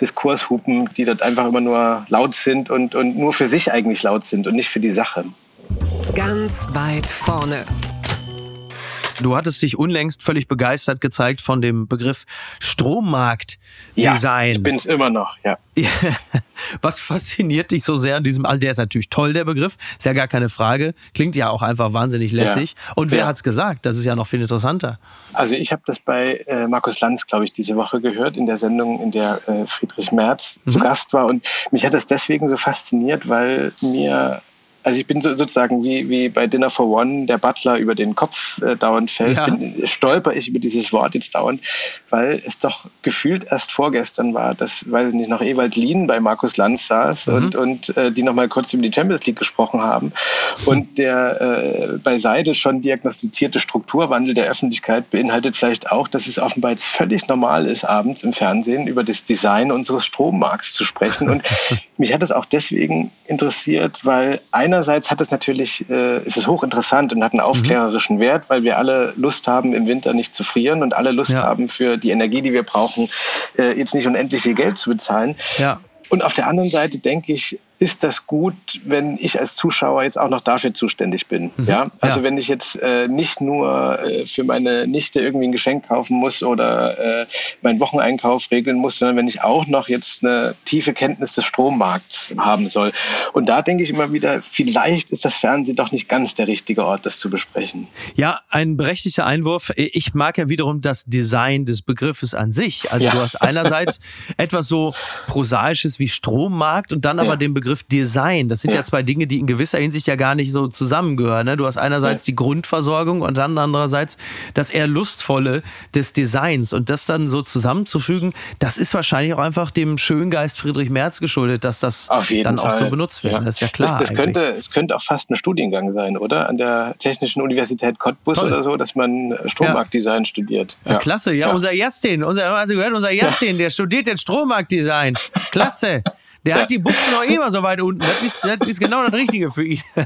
Diskurshupen, die dort einfach immer nur laut sind und, und nur für sich eigentlich laut sind und nicht für die Sache. Ganz weit vorne. Du hattest dich unlängst völlig begeistert gezeigt von dem Begriff Strommarktdesign. Ja, ich bin es immer noch, ja. Was fasziniert dich so sehr an diesem, also der ist natürlich toll, der Begriff, ist ja gar keine Frage, klingt ja auch einfach wahnsinnig lässig. Ja. Und wer ja. hat's gesagt? Das ist ja noch viel interessanter. Also ich habe das bei äh, Markus Lanz, glaube ich, diese Woche gehört, in der Sendung, in der äh, Friedrich Merz mhm. zu Gast war. Und mich hat das deswegen so fasziniert, weil mir also ich bin so, sozusagen wie, wie bei Dinner for One, der Butler über den Kopf äh, dauernd fällt, ja. bin, stolper ich über dieses Wort jetzt dauernd, weil es doch gefühlt erst vorgestern war, dass, weiß ich nicht, noch Ewald Lien bei Markus Lanz saß mhm. und, und äh, die nochmal kurz über die Champions League gesprochen haben. Und der äh, bei Seide schon diagnostizierte Strukturwandel der Öffentlichkeit beinhaltet vielleicht auch, dass es offenbar jetzt völlig normal ist, abends im Fernsehen über das Design unseres Strommarkts zu sprechen. Und mich hat das auch deswegen interessiert, weil einer einerseits hat es natürlich, äh, ist es hochinteressant und hat einen aufklärerischen mhm. Wert, weil wir alle Lust haben, im Winter nicht zu frieren und alle Lust ja. haben, für die Energie, die wir brauchen, äh, jetzt nicht unendlich viel Geld zu bezahlen. Ja. Und auf der anderen Seite denke ich, ist das gut, wenn ich als Zuschauer jetzt auch noch dafür zuständig bin. Mhm. Ja, also ja. wenn ich jetzt äh, nicht nur äh, für meine Nichte irgendwie ein Geschenk kaufen muss oder äh, meinen Wocheneinkauf regeln muss, sondern wenn ich auch noch jetzt eine tiefe Kenntnis des Strommarkts haben soll. Und da denke ich immer wieder, vielleicht ist das Fernsehen doch nicht ganz der richtige Ort, das zu besprechen. Ja, ein berechtigter Einwurf. Ich mag ja wiederum das Design des Begriffes an sich. Also ja. du hast einerseits etwas so prosaisches wie Strommarkt und dann aber den Begriff Begriff Design. Das sind ja. ja. zwei Dinge, die in gewisser Hinsicht ja gar nicht so zusammengehören. Ne? Du hast einerseits ja. die Grundversorgung und dann andererseits das eher lustvolle des Designs. Und das dann so zusammenzufügen, das ist wahrscheinlich auch einfach dem Schöngeist Friedrich Merz geschuldet, dass das dann Fall. auch so benutzt wird. Ja. Das ist ja klar. Das, das könnte, es könnte auch fast ein Studiengang sein, oder? An der Technischen Universität Cottbus Toll. oder so, dass man Strommarktdesign studiert. Ja. klasse, ja, unser Jastin, unser, also gehört unser Jastin, der studiert jetzt Strommarktdesign. Klasse. Der ja. hat die Buchsen noch immer so weit unten. Das ist, das ist genau das Richtige für ihn. Ja.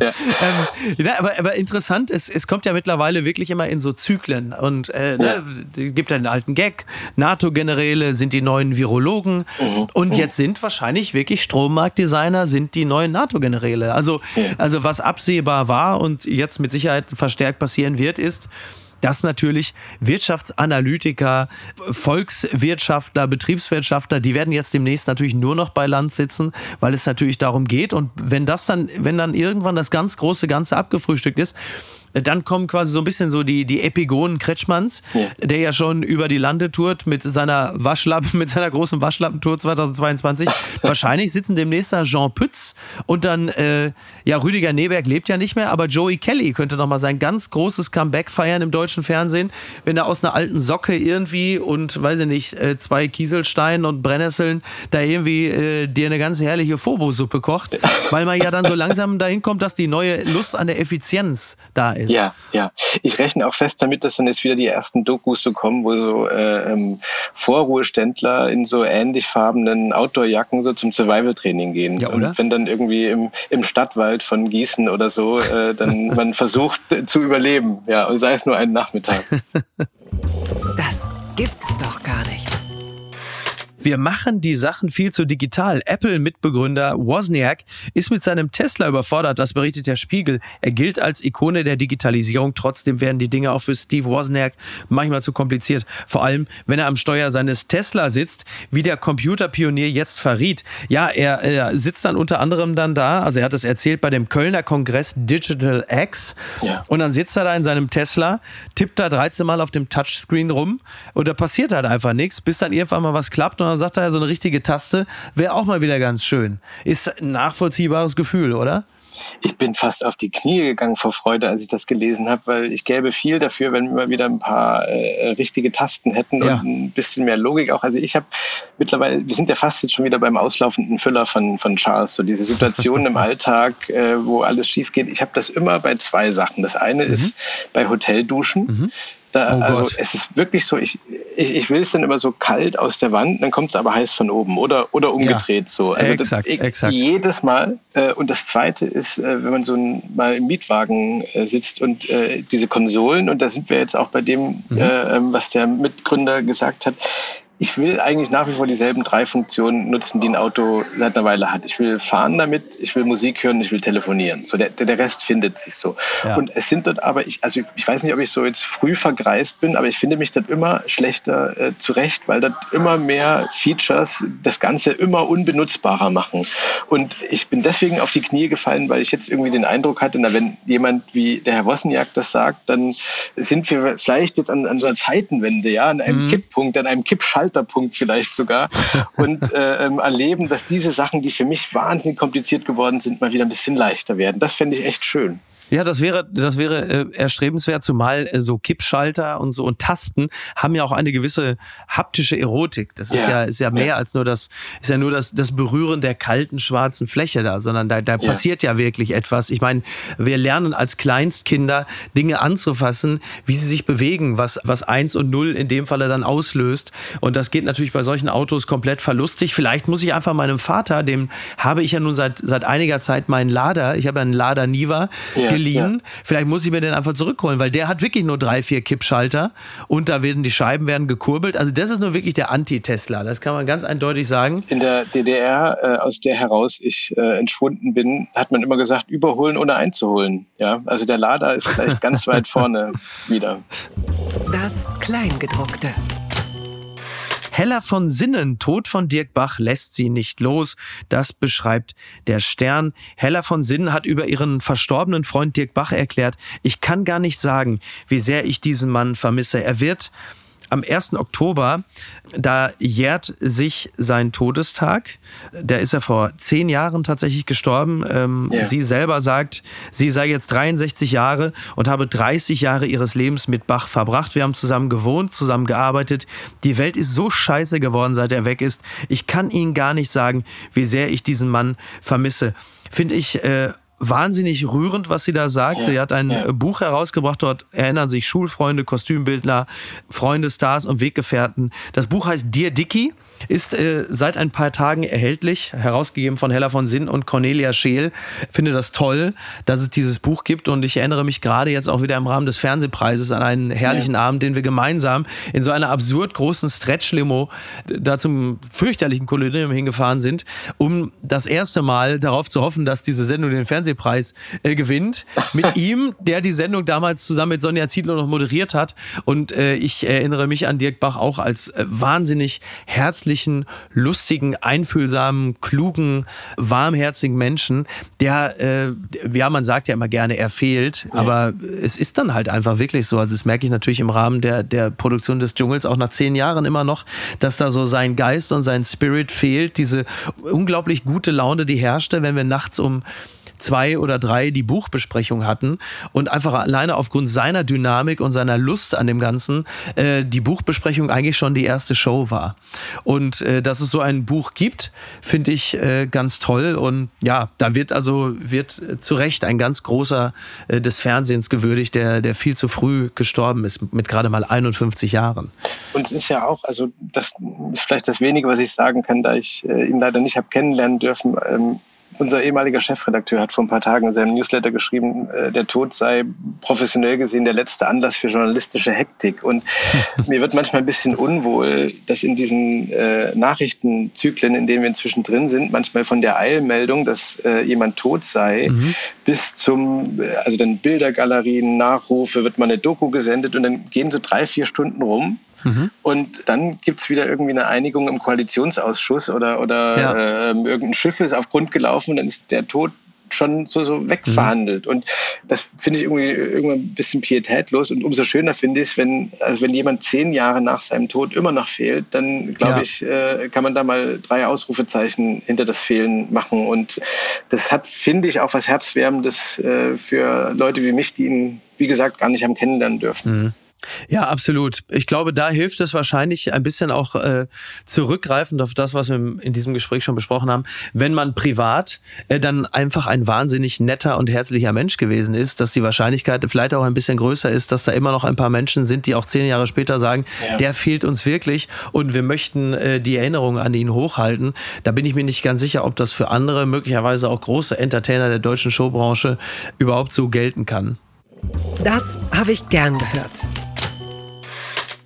ähm, aber, aber, interessant, es, es kommt ja mittlerweile wirklich immer in so Zyklen. Und äh, ne, ja. ne, gibt einen alten Gag. NATO-Generäle sind die neuen Virologen. Mhm. Und mhm. jetzt sind wahrscheinlich wirklich Strommarktdesigner sind die neuen NATO-Generäle. Also, also was absehbar war und jetzt mit Sicherheit verstärkt passieren wird, ist, dass natürlich Wirtschaftsanalytiker, Volkswirtschaftler, Betriebswirtschaftler, die werden jetzt demnächst natürlich nur noch bei Land sitzen, weil es natürlich darum geht. Und wenn das dann, wenn dann irgendwann das ganz große Ganze abgefrühstückt ist, dann kommen quasi so ein bisschen so die, die Epigonen Kretschmanns, ja. der ja schon über die Lande tourt mit seiner Waschlappen, mit seiner großen Waschlappentour 2022. Wahrscheinlich sitzen demnächst da Jean Pütz und dann, äh, ja, Rüdiger Neberg lebt ja nicht mehr, aber Joey Kelly könnte noch mal sein ganz großes Comeback feiern im deutschen Fernsehen, wenn er aus einer alten Socke irgendwie und, weiß ich nicht, äh, zwei Kieselsteinen und Brennnesseln da irgendwie äh, dir eine ganz herrliche Phobo-Suppe kocht, weil man ja dann so langsam dahin kommt, dass die neue Lust an der Effizienz da ist. Ja, ja. Ich rechne auch fest damit, dass dann jetzt wieder die ersten Dokus so kommen, wo so äh, ähm, Vorruheständler in so ähnlich farbenen Outdoor-Jacken so zum Survival-Training gehen. Ja, oder? Und wenn dann irgendwie im, im Stadtwald von Gießen oder so äh, dann man versucht äh, zu überleben, ja, und sei es nur einen Nachmittag. Das gibt's doch gar nicht. Wir machen die Sachen viel zu digital. Apple-Mitbegründer Wozniak ist mit seinem Tesla überfordert, das berichtet der Spiegel. Er gilt als Ikone der Digitalisierung. Trotzdem werden die Dinge auch für Steve Wozniak manchmal zu kompliziert. Vor allem, wenn er am Steuer seines Tesla sitzt, wie der Computerpionier jetzt verriet. Ja, er, er sitzt dann unter anderem dann da, also er hat es erzählt bei dem Kölner Kongress Digital X. Ja. Und dann sitzt er da in seinem Tesla, tippt da 13 Mal auf dem Touchscreen rum und da passiert halt einfach nichts, bis dann irgendwann mal was klappt und dann sagt er, so eine richtige Taste wäre auch mal wieder ganz schön. Ist ein nachvollziehbares Gefühl, oder? ich bin fast auf die Knie gegangen vor Freude, als ich das gelesen habe, weil ich gäbe viel dafür, wenn wir wieder ein paar äh, richtige Tasten hätten ja. und ein bisschen mehr Logik auch. Also ich habe mittlerweile, wir sind ja fast jetzt schon wieder beim auslaufenden Füller von, von Charles, so diese Situationen im Alltag, äh, wo alles schief geht. Ich habe das immer bei zwei Sachen. Das eine mhm. ist bei Hotelduschen. Mhm. Da, oh also es ist wirklich so, ich, ich, ich will es dann immer so kalt aus der Wand, dann kommt es aber heiß von oben oder, oder umgedreht ja, so. Also exakt, das, exakt. Jedes Mal. Äh, und das Zweite ist, äh, wenn man so ein, mal im Mietwagen äh, sitzt und äh, diese Konsolen, und da sind wir jetzt auch bei dem, mhm. Äh, ähm, was der Mitgründer gesagt hat, ich will eigentlich nach wie vor dieselben drei Funktionen nutzen, die ein Auto seit einer Weile hat. Ich will fahren damit, ich will Musik hören, ich will telefonieren. So der, der Rest findet sich so. Ja. Und es sind dort aber, ich, also ich weiß nicht, ob ich so jetzt früh vergreist bin, aber ich finde mich dort immer schlechter äh, zurecht, weil dort immer mehr Features das Ganze immer unbenutzbarer machen. Und ich bin deswegen auf die Knie gefallen, weil ich jetzt irgendwie den Eindruck hatte, na, wenn jemand wie der Herr Wossenjak das sagt, dann sind wir vielleicht jetzt an, an so einer Zeitenwende, ja, an einem mhm. Kipppunkt, an einem Kippschalter Halterpunkt vielleicht sogar und äh, ähm, erleben, dass diese Sachen, die für mich wahnsinnig kompliziert geworden sind, mal wieder ein bisschen leichter werden. Das fände ich echt schön. Ja, das wäre, das wäre äh, erstrebenswert, zumal äh, so Kippschalter und so und Tasten haben ja auch eine gewisse haptische Erotik. Das ist ja, ja ist ja mehr ja. als nur das, ist ja nur das, das Berühren der kalten schwarzen Fläche da, sondern da, da ja. passiert ja wirklich etwas. Ich meine, wir lernen als Kleinstkinder Dinge anzufassen, wie sie sich bewegen, was, was eins und null in dem Falle dann auslöst. Und das geht natürlich bei solchen Autos komplett verlustig. Vielleicht muss ich einfach meinem Vater, dem habe ich ja nun seit, seit einiger Zeit meinen Lader, ich habe einen Lader Niva, ja geliehen. Ja. Vielleicht muss ich mir den einfach zurückholen, weil der hat wirklich nur drei, vier Kippschalter und da werden die Scheiben werden gekurbelt. Also das ist nur wirklich der Anti-Tesla. Das kann man ganz eindeutig sagen. In der DDR, äh, aus der heraus ich äh, entschwunden bin, hat man immer gesagt, überholen ohne einzuholen. Ja, also der Lader ist vielleicht ganz weit vorne wieder. Das Kleingedruckte. Heller von Sinnen, Tod von Dirk Bach lässt sie nicht los. Das beschreibt der Stern. Heller von Sinnen hat über ihren verstorbenen Freund Dirk Bach erklärt, ich kann gar nicht sagen, wie sehr ich diesen Mann vermisse. Er wird am 1. Oktober, da jährt sich sein Todestag. Der ist er vor zehn Jahren tatsächlich gestorben. Ähm, ja. Sie selber sagt, sie sei jetzt 63 Jahre und habe 30 Jahre ihres Lebens mit Bach verbracht. Wir haben zusammen gewohnt, zusammen gearbeitet. Die Welt ist so scheiße geworden, seit er weg ist. Ich kann Ihnen gar nicht sagen, wie sehr ich diesen Mann vermisse. Finde ich äh, wahnsinnig rührend, was sie da sagt. Ja, sie hat ein ja. Buch herausgebracht, dort erinnern sich Schulfreunde, Kostümbildner, Freunde, Stars und Weggefährten. Das Buch heißt Dear Dicky ist äh, seit ein paar Tagen erhältlich, herausgegeben von Hella von Sinn und Cornelia Scheel. Finde das toll, dass es dieses Buch gibt und ich erinnere mich gerade jetzt auch wieder im Rahmen des Fernsehpreises an einen herrlichen ja. Abend, den wir gemeinsam in so einer absurd großen Stretch-Limo da zum fürchterlichen Kolonium hingefahren sind, um das erste Mal darauf zu hoffen, dass diese Sendung den Fernsehpreis äh, gewinnt. Mit ihm, der die Sendung damals zusammen mit Sonja Ziedler noch moderiert hat und äh, ich erinnere mich an Dirk Bach auch als äh, wahnsinnig herzlich herzlichen, lustigen, einfühlsamen, klugen, warmherzigen Menschen, der, äh, ja, man sagt ja immer gerne, er fehlt, ja. aber es ist dann halt einfach wirklich so. Also das merke ich natürlich im Rahmen der, der Produktion des Dschungels auch nach zehn Jahren immer noch, dass da so sein Geist und sein Spirit fehlt, diese unglaublich gute Laune, die herrschte, wenn wir nachts um zwei oder drei die Buchbesprechung hatten und einfach alleine aufgrund seiner Dynamik und seiner Lust an dem Ganzen äh, die Buchbesprechung eigentlich schon die erste Show war. Und äh, dass es so ein Buch gibt, finde ich äh, ganz toll. Und ja, da wird also wird zu Recht ein ganz großer äh, des Fernsehens gewürdigt, der, der viel zu früh gestorben ist, mit gerade mal 51 Jahren. Und es ist ja auch, also das ist vielleicht das Wenige, was ich sagen kann, da ich äh, ihn leider nicht habe kennenlernen dürfen. Ähm, unser ehemaliger Chefredakteur hat vor ein paar Tagen in seinem Newsletter geschrieben, äh, der Tod sei professionell gesehen der letzte Anlass für journalistische Hektik. Und mir wird manchmal ein bisschen unwohl, dass in diesen äh, Nachrichtenzyklen, in denen wir inzwischen drin sind, manchmal von der Eilmeldung, dass äh, jemand tot sei, mhm. bis zum, äh, also dann Bildergalerien, Nachrufe, wird mal eine Doku gesendet und dann gehen so drei, vier Stunden rum Mhm. Und dann gibt es wieder irgendwie eine Einigung im Koalitionsausschuss oder, oder ja. äh, irgendein Schiff ist auf Grund gelaufen und dann ist der Tod schon so, so wegverhandelt. Mhm. Und das finde ich irgendwie irgendwann ein bisschen pietätlos. Und umso schöner finde ich es, wenn, also wenn jemand zehn Jahre nach seinem Tod immer noch fehlt, dann glaube ja. ich, äh, kann man da mal drei Ausrufezeichen hinter das Fehlen machen. Und das hat, finde ich, auch was Herzwärmendes äh, für Leute wie mich, die ihn, wie gesagt, gar nicht haben kennenlernen dürfen. Mhm. Ja, absolut. Ich glaube, da hilft es wahrscheinlich ein bisschen auch äh, zurückgreifend auf das, was wir in diesem Gespräch schon besprochen haben, wenn man privat äh, dann einfach ein wahnsinnig netter und herzlicher Mensch gewesen ist, dass die Wahrscheinlichkeit vielleicht auch ein bisschen größer ist, dass da immer noch ein paar Menschen sind, die auch zehn Jahre später sagen, ja. der fehlt uns wirklich und wir möchten äh, die Erinnerung an ihn hochhalten. Da bin ich mir nicht ganz sicher, ob das für andere, möglicherweise auch große Entertainer der deutschen Showbranche überhaupt so gelten kann. Das habe ich gern gehört.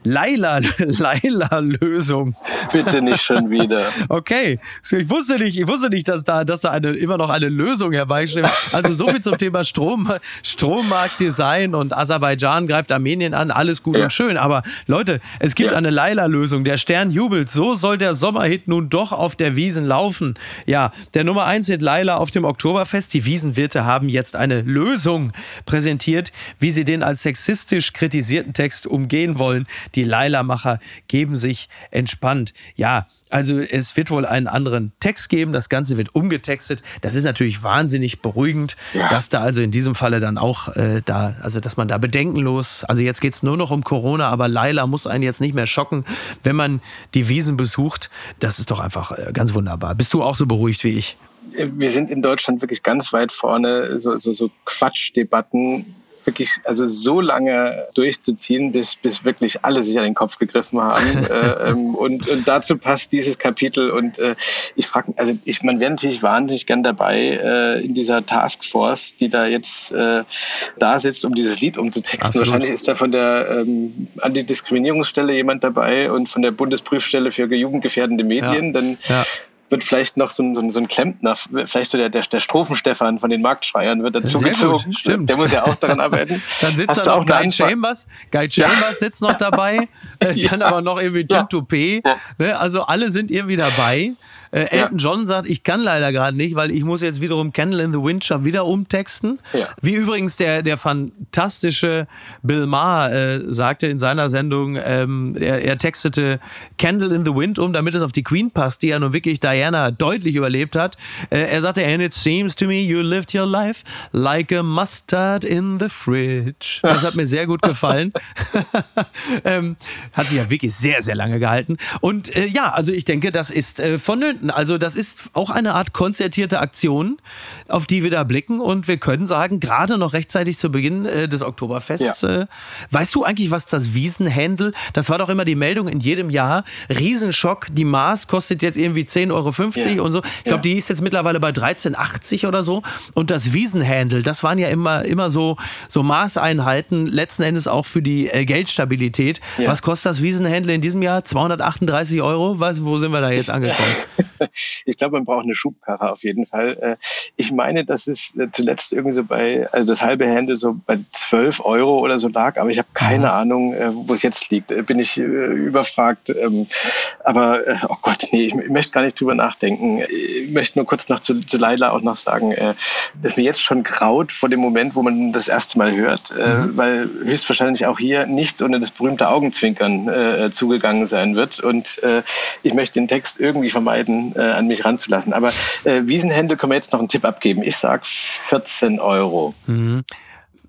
Laila, Laila-Lösung. Bitte nicht schon wieder. Okay, ich wusste nicht, ich wusste nicht, dass da, dass da eine, immer noch eine Lösung herbeisteht. Also so viel zum Thema Strom, Strommarktdesign und Aserbaidschan greift Armenien an, alles gut ja. und schön. Aber Leute, es gibt ja. eine Laila-Lösung. Der Stern jubelt. So soll der Sommerhit nun doch auf der Wiesen laufen. Ja, der Nummer 1 Hit Laila auf dem Oktoberfest. Die Wiesenwirte haben jetzt eine Lösung präsentiert, wie sie den als sexistisch kritisierten Text umgehen wollen. Die Leila-Macher geben sich entspannt. Ja, also es wird wohl einen anderen Text geben. Das Ganze wird umgetextet. Das ist natürlich wahnsinnig beruhigend, ja. dass da also in diesem Falle dann auch äh, da, also dass man da bedenkenlos, also jetzt geht es nur noch um Corona, aber Laila muss einen jetzt nicht mehr schocken, wenn man die Wiesen besucht. Das ist doch einfach äh, ganz wunderbar. Bist du auch so beruhigt wie ich? Wir sind in Deutschland wirklich ganz weit vorne. So, so, so Quatschdebatten wirklich also so lange durchzuziehen, bis, bis wirklich alle sich an den Kopf gegriffen haben. äh, ähm, und, und dazu passt dieses Kapitel. Und äh, ich frage, also ich, man wäre natürlich wahnsinnig gern dabei äh, in dieser Taskforce, die da jetzt äh, da sitzt, um dieses Lied umzutexten. Absolut. Wahrscheinlich ist da von der ähm, Antidiskriminierungsstelle jemand dabei und von der Bundesprüfstelle für jugendgefährdende Medien. Ja. Dann ja wird vielleicht noch so ein, so ein, so ein Klempner, vielleicht so der, der, der Strophenstefan von den Marktschreiern wird dazugezogen. Stimmt. Der muss ja auch daran arbeiten. dann sitzt Hast da noch Guy Chambers. Guy Chambers ja. sitzt noch dabei. Äh, dann ja. aber noch irgendwie Tim ja. Toupé. Ne? Also alle sind irgendwie dabei. Äh, Elton ja. John sagt, ich kann leider gerade nicht, weil ich muss jetzt wiederum Candle in the Wind schon wieder umtexten. Ja. Wie übrigens der, der fantastische Bill Maher äh, sagte in seiner Sendung, ähm, er, er textete Candle in the Wind um, damit es auf die Queen passt, die ja nun wirklich Diana deutlich überlebt hat. Äh, er sagte, and it seems to me you lived your life like a mustard in the fridge. Das hat mir sehr gut gefallen. ähm, hat sich ja wirklich sehr, sehr lange gehalten. Und äh, ja, also ich denke, das ist äh, vonnöten finden. Also das ist auch eine Art konzertierte Aktion, auf die wir da blicken. Und wir können sagen, gerade noch rechtzeitig zu Beginn äh, des Oktoberfests, ja. äh, weißt du eigentlich, was das Wiesenhändel, das war doch immer die Meldung in jedem Jahr, Riesenschock, die Maß kostet jetzt irgendwie 10,50 Euro ja. und so. Ich glaube, ja. die ist jetzt mittlerweile bei 13,80 oder so. Und das Wiesenhändel, das waren ja immer, immer so, so Maßeinheiten, letzten Endes auch für die äh, Geldstabilität. Was kostet das Wiesenhändel in diesem Jahr? 238 Euro? Was, wo sind wir da jetzt angekommen? ich glaube, man braucht eine Schubkarre auf jeden Fall. Äh, ich meine, dass es äh, zuletzt irgendwie so bei, also das halbe Hände so bei 12 Euro oder so lag, aber ich habe keine ja. Ahnung, äh, wo es jetzt liegt. Bin ich überfragt. Ähm, aber, oh Gott, nee, ich möchte gar nicht drüber nachdenken. Ich möchte nur kurz noch zu, zu Laila auch noch sagen, dass mir jetzt schon graut vor dem Moment, wo man das erste Mal hört, mhm. weil höchstwahrscheinlich auch hier nichts ohne das berühmte Augenzwinkern zugegangen sein wird. Und ich möchte den Text irgendwie vermeiden, äh, an mich ranzulassen. Aber äh, Wiesenhände können wir jetzt noch einen Tipp abgeben. Ich sag 14 Euro. Mhm.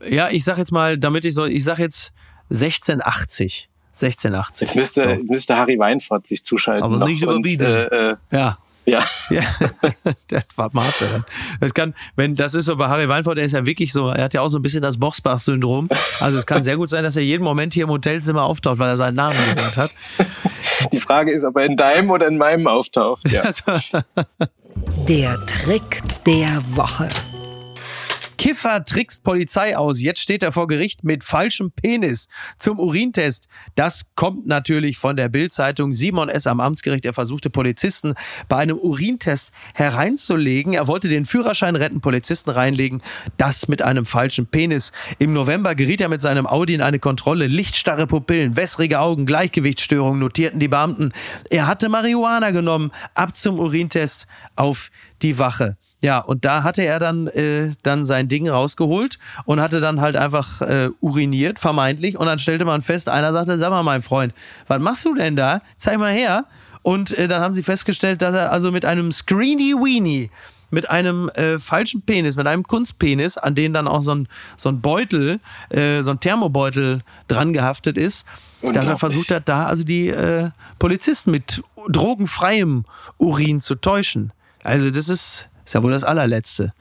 Ja, ich sag jetzt mal, damit ich so, ich sag jetzt 1680. 1680. Jetzt müsste, so. müsste Harry Weinfurt sich zuschalten. Aber nicht überbieten. Äh, äh, ja. Ja. ja. der war Martin. Das kann, wenn, das ist so bei Harry Weinfurt, der ist ja wirklich so, er hat ja auch so ein bisschen das Boxbach-Syndrom. Also es kann sehr gut sein, dass er jeden Moment hier im Hotelzimmer auftaucht, weil er seinen Namen gehört hat. Die Frage ist, ob er in deinem oder in meinem auftaucht. Ja. Der Trick der Woche. Kiffer trickst Polizei aus. Jetzt steht er vor Gericht mit falschem Penis zum Urintest. Das kommt natürlich von der Bildzeitung. Simon S. am Amtsgericht. Er versuchte Polizisten bei einem Urintest hereinzulegen. Er wollte den Führerschein retten, Polizisten reinlegen. Das mit einem falschen Penis. Im November geriet er mit seinem Audi in eine Kontrolle. Lichtstarre Pupillen, wässrige Augen, Gleichgewichtsstörungen notierten die Beamten. Er hatte Marihuana genommen. Ab zum Urintest auf die Wache. Ja, und da hatte er dann, äh, dann sein Ding rausgeholt und hatte dann halt einfach äh, uriniert, vermeintlich. Und dann stellte man fest, einer sagte, sag mal, mein Freund, was machst du denn da? Zeig mal her. Und äh, dann haben sie festgestellt, dass er also mit einem Screeny Weenie mit einem äh, falschen Penis, mit einem Kunstpenis, an den dann auch so ein, so ein Beutel, äh, so ein Thermobeutel dran gehaftet ist, dass er versucht hat, da also die äh, Polizisten mit drogenfreiem Urin zu täuschen. Also das ist ist ja wohl das allerletzte.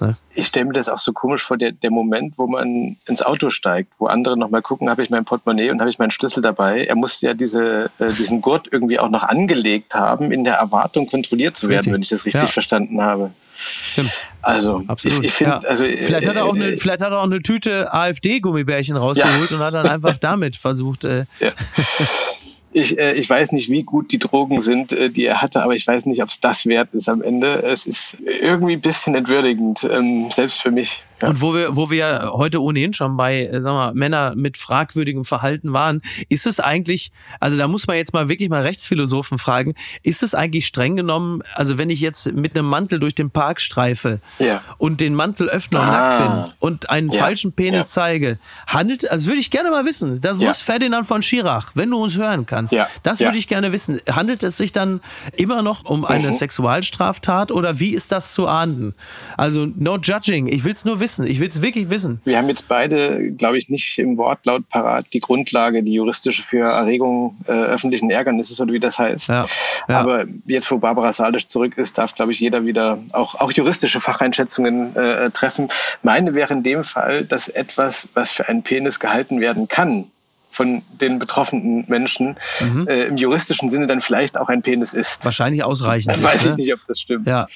Ne? Ich stelle mir das auch so komisch vor, der, der Moment, wo man ins Auto steigt, wo andere nochmal gucken, habe ich mein Portemonnaie und habe ich meinen Schlüssel dabei. Er muss ja diese, äh, diesen Gurt irgendwie auch noch angelegt haben, in der Erwartung kontrolliert zu werden, richtig. wenn ich das richtig ja. verstanden habe. Stimmt. Also, Absolut. ich, ich finde, ja. also. Vielleicht hat, er auch eine, äh, vielleicht hat er auch eine Tüte AfD-Gummibärchen rausgeholt ja. und hat dann einfach damit versucht. Äh, ja. Ich, äh, ich weiß nicht, wie gut die Drogen sind, äh, die er hatte, aber ich weiß nicht, ob es das wert ist am Ende. Es ist irgendwie ein bisschen entwürdigend, ähm, selbst für mich. Ja. Und wo wir, wo wir ja heute ohnehin schon bei, äh, sagen wir, Männer mit fragwürdigem Verhalten waren, ist es eigentlich, also da muss man jetzt mal wirklich mal Rechtsphilosophen fragen, ist es eigentlich streng genommen, also wenn ich jetzt mit einem Mantel durch den Park streife ja. und den Mantel öffne und ah. nackt bin und einen ja. falschen Penis zeige, handelt, also würde ich gerne mal wissen, das muss Ferdinand von Schirach, wenn du uns hören kannst, das würde ich gerne wissen. Handelt es sich dann immer noch um eine mhm. Sexualstraftat oder wie ist das zu ahnden? Also no judging, ich will es nur wissen wissen. Ich will es wirklich wissen. Wir haben jetzt beide, glaube ich, nicht im Wortlaut parat die Grundlage, die juristische für Erregung äh, öffentlichen Ärgernisses oder wie das heißt. Ja, ja. Aber jetzt, wo Barbara Salisch zurück ist, darf, glaube ich, jeder wieder auch, auch juristische Facheinschätzungen äh, treffen. Meine wäre in dem Fall, dass etwas, was für einen Penis gehalten werden kann, von den betroffenen Menschen mhm. äh, im juristischen Sinne dann vielleicht auch ein Penis ist. Wahrscheinlich ausreichend. Ist, Weiß ich ne? nicht, ob das stimmt. Ja.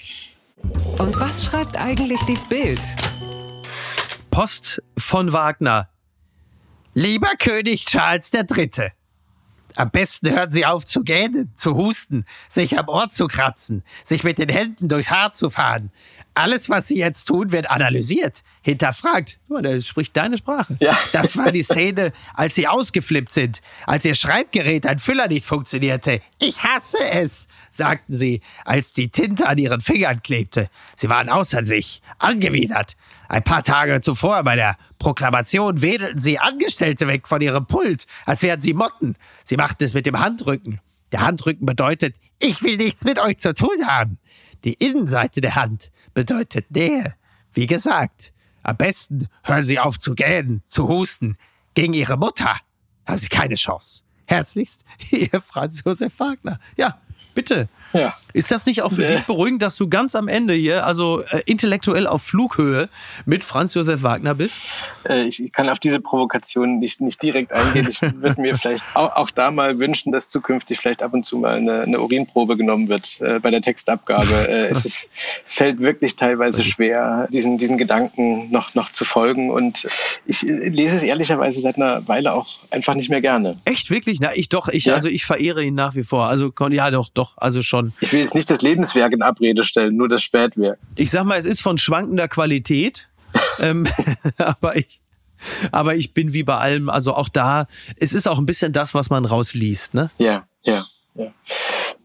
Und was schreibt eigentlich die Bild? Post von Wagner. Lieber König Charles III. Am besten hören Sie auf zu gähnen, zu husten, sich am Ohr zu kratzen, sich mit den Händen durchs Haar zu fahren. Alles, was Sie jetzt tun, wird analysiert, hinterfragt. Oh, der spricht deine Sprache. Ja. Das war die Szene, als Sie ausgeflippt sind, als Ihr Schreibgerät, ein Füller nicht funktionierte. Ich hasse es, sagten Sie, als die Tinte an Ihren Fingern klebte. Sie waren außer sich, angewidert. Ein paar Tage zuvor bei der Proklamation wedelten Sie Angestellte weg von Ihrem Pult, als wären Sie Motten. Sie machten es mit dem Handrücken. Der Handrücken bedeutet, ich will nichts mit euch zu tun haben. Die Innenseite der Hand bedeutet Nähe. Wie gesagt, am besten hören Sie auf zu gähnen, zu husten. Gegen Ihre Mutter haben Sie keine Chance. Herzlichst, Ihr Franz Josef Wagner. Ja, bitte. Ja. Ist das nicht auch für dich beruhigend, dass du ganz am Ende hier, also äh, intellektuell auf Flughöhe mit Franz Josef Wagner bist? Äh, ich kann auf diese Provokation nicht, nicht direkt eingehen. Ich würde mir vielleicht auch, auch, da mal wünschen, dass zukünftig vielleicht ab und zu mal eine, eine Urinprobe genommen wird äh, bei der Textabgabe. Äh, es ist, fällt wirklich teilweise schwer, diesen, diesen Gedanken noch, noch zu folgen. Und ich lese es ehrlicherweise seit einer Weile auch einfach nicht mehr gerne. Echt, wirklich? Na, ich doch, ich, ja? also ich verehre ihn nach wie vor. Also, ja, doch, doch, also schon schon. Ich will jetzt nicht das Lebenswerk in Abrede stellen, nur das Spätwerk. Ich sag mal, es ist von schwankender Qualität. ähm, aber ich, aber ich bin wie bei allem, also auch da, es ist auch ein bisschen das, was man rausliest, ne? Ja, ja, ja.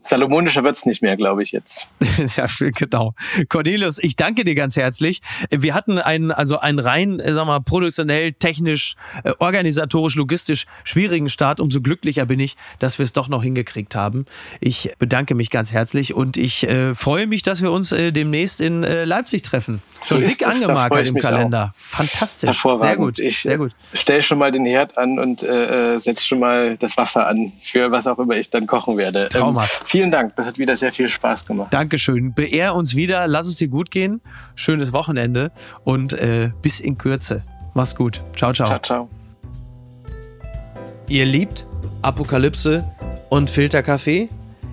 Salomonischer wird es nicht mehr, glaube ich jetzt. ja, genau. Cornelius, ich danke dir ganz herzlich. Wir hatten einen, also einen rein, äh, sag mal, produktionell, technisch, äh, organisatorisch, logistisch schwierigen Start. Umso glücklicher bin ich, dass wir es doch noch hingekriegt haben. Ich bedanke mich ganz herzlich und ich äh, freue mich, dass wir uns äh, demnächst in äh, Leipzig treffen. So dick angemarkert im Kalender. Auch. Fantastisch. Hervorragend. Sehr gut. Ich sehr gut. stell schon mal den Herd an und äh, setze schon mal das Wasser an für was auch immer ich dann kochen werde. Traumhaft. Ähm, vielen Dank. Das hat wieder sehr viel Spaß gemacht. Dankeschön. Beehr uns wieder. Lass es dir gut gehen. Schönes Wochenende und äh, bis in Kürze. Mach's gut. Ciao, ciao. Ciao, ciao. Ihr liebt Apokalypse und Filterkaffee?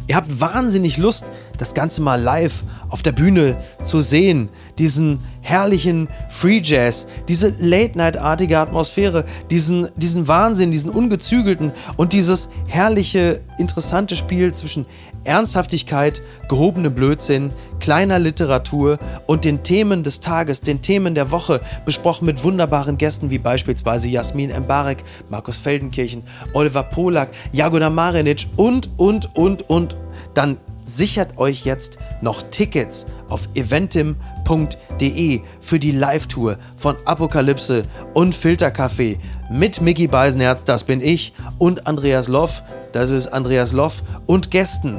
Ihr habt wahnsinnig Lust, das Ganze mal live auf der Bühne zu sehen. Diesen herrlichen Free Jazz, diese Late-Night-artige Atmosphäre, diesen, diesen Wahnsinn, diesen ungezügelten und dieses herrliche, interessante Spiel zwischen Ernsthaftigkeit, gehobenem Blödsinn, kleiner Literatur und den Themen des Tages, den Themen der Woche, besprochen mit wunderbaren Gästen wie beispielsweise Jasmin Mbarek, Markus Feldenkirchen, Oliver Polak, Jagoda Marinic und, und, und, und. Dann sichert euch jetzt noch Tickets auf eventim.de für die Live-Tour von Apokalypse und Filterkaffee mit Mickey Beisenherz, das bin ich, und Andreas Loff, das ist Andreas Loff, und Gästen.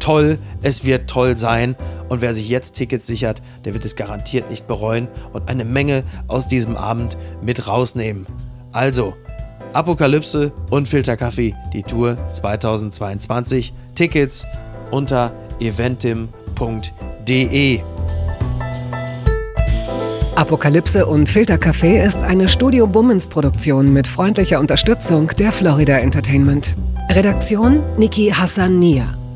toll, es wird toll sein und wer sich jetzt Tickets sichert, der wird es garantiert nicht bereuen und eine Menge aus diesem Abend mit rausnehmen. Also, Apokalypse und Filterkaffee, die Tour 2022. Tickets unter eventim.de. Apokalypse und Filterkaffee ist eine Studio Bummens Produktion mit freundlicher Unterstützung der Florida Entertainment. Redaktion Niki Hassania.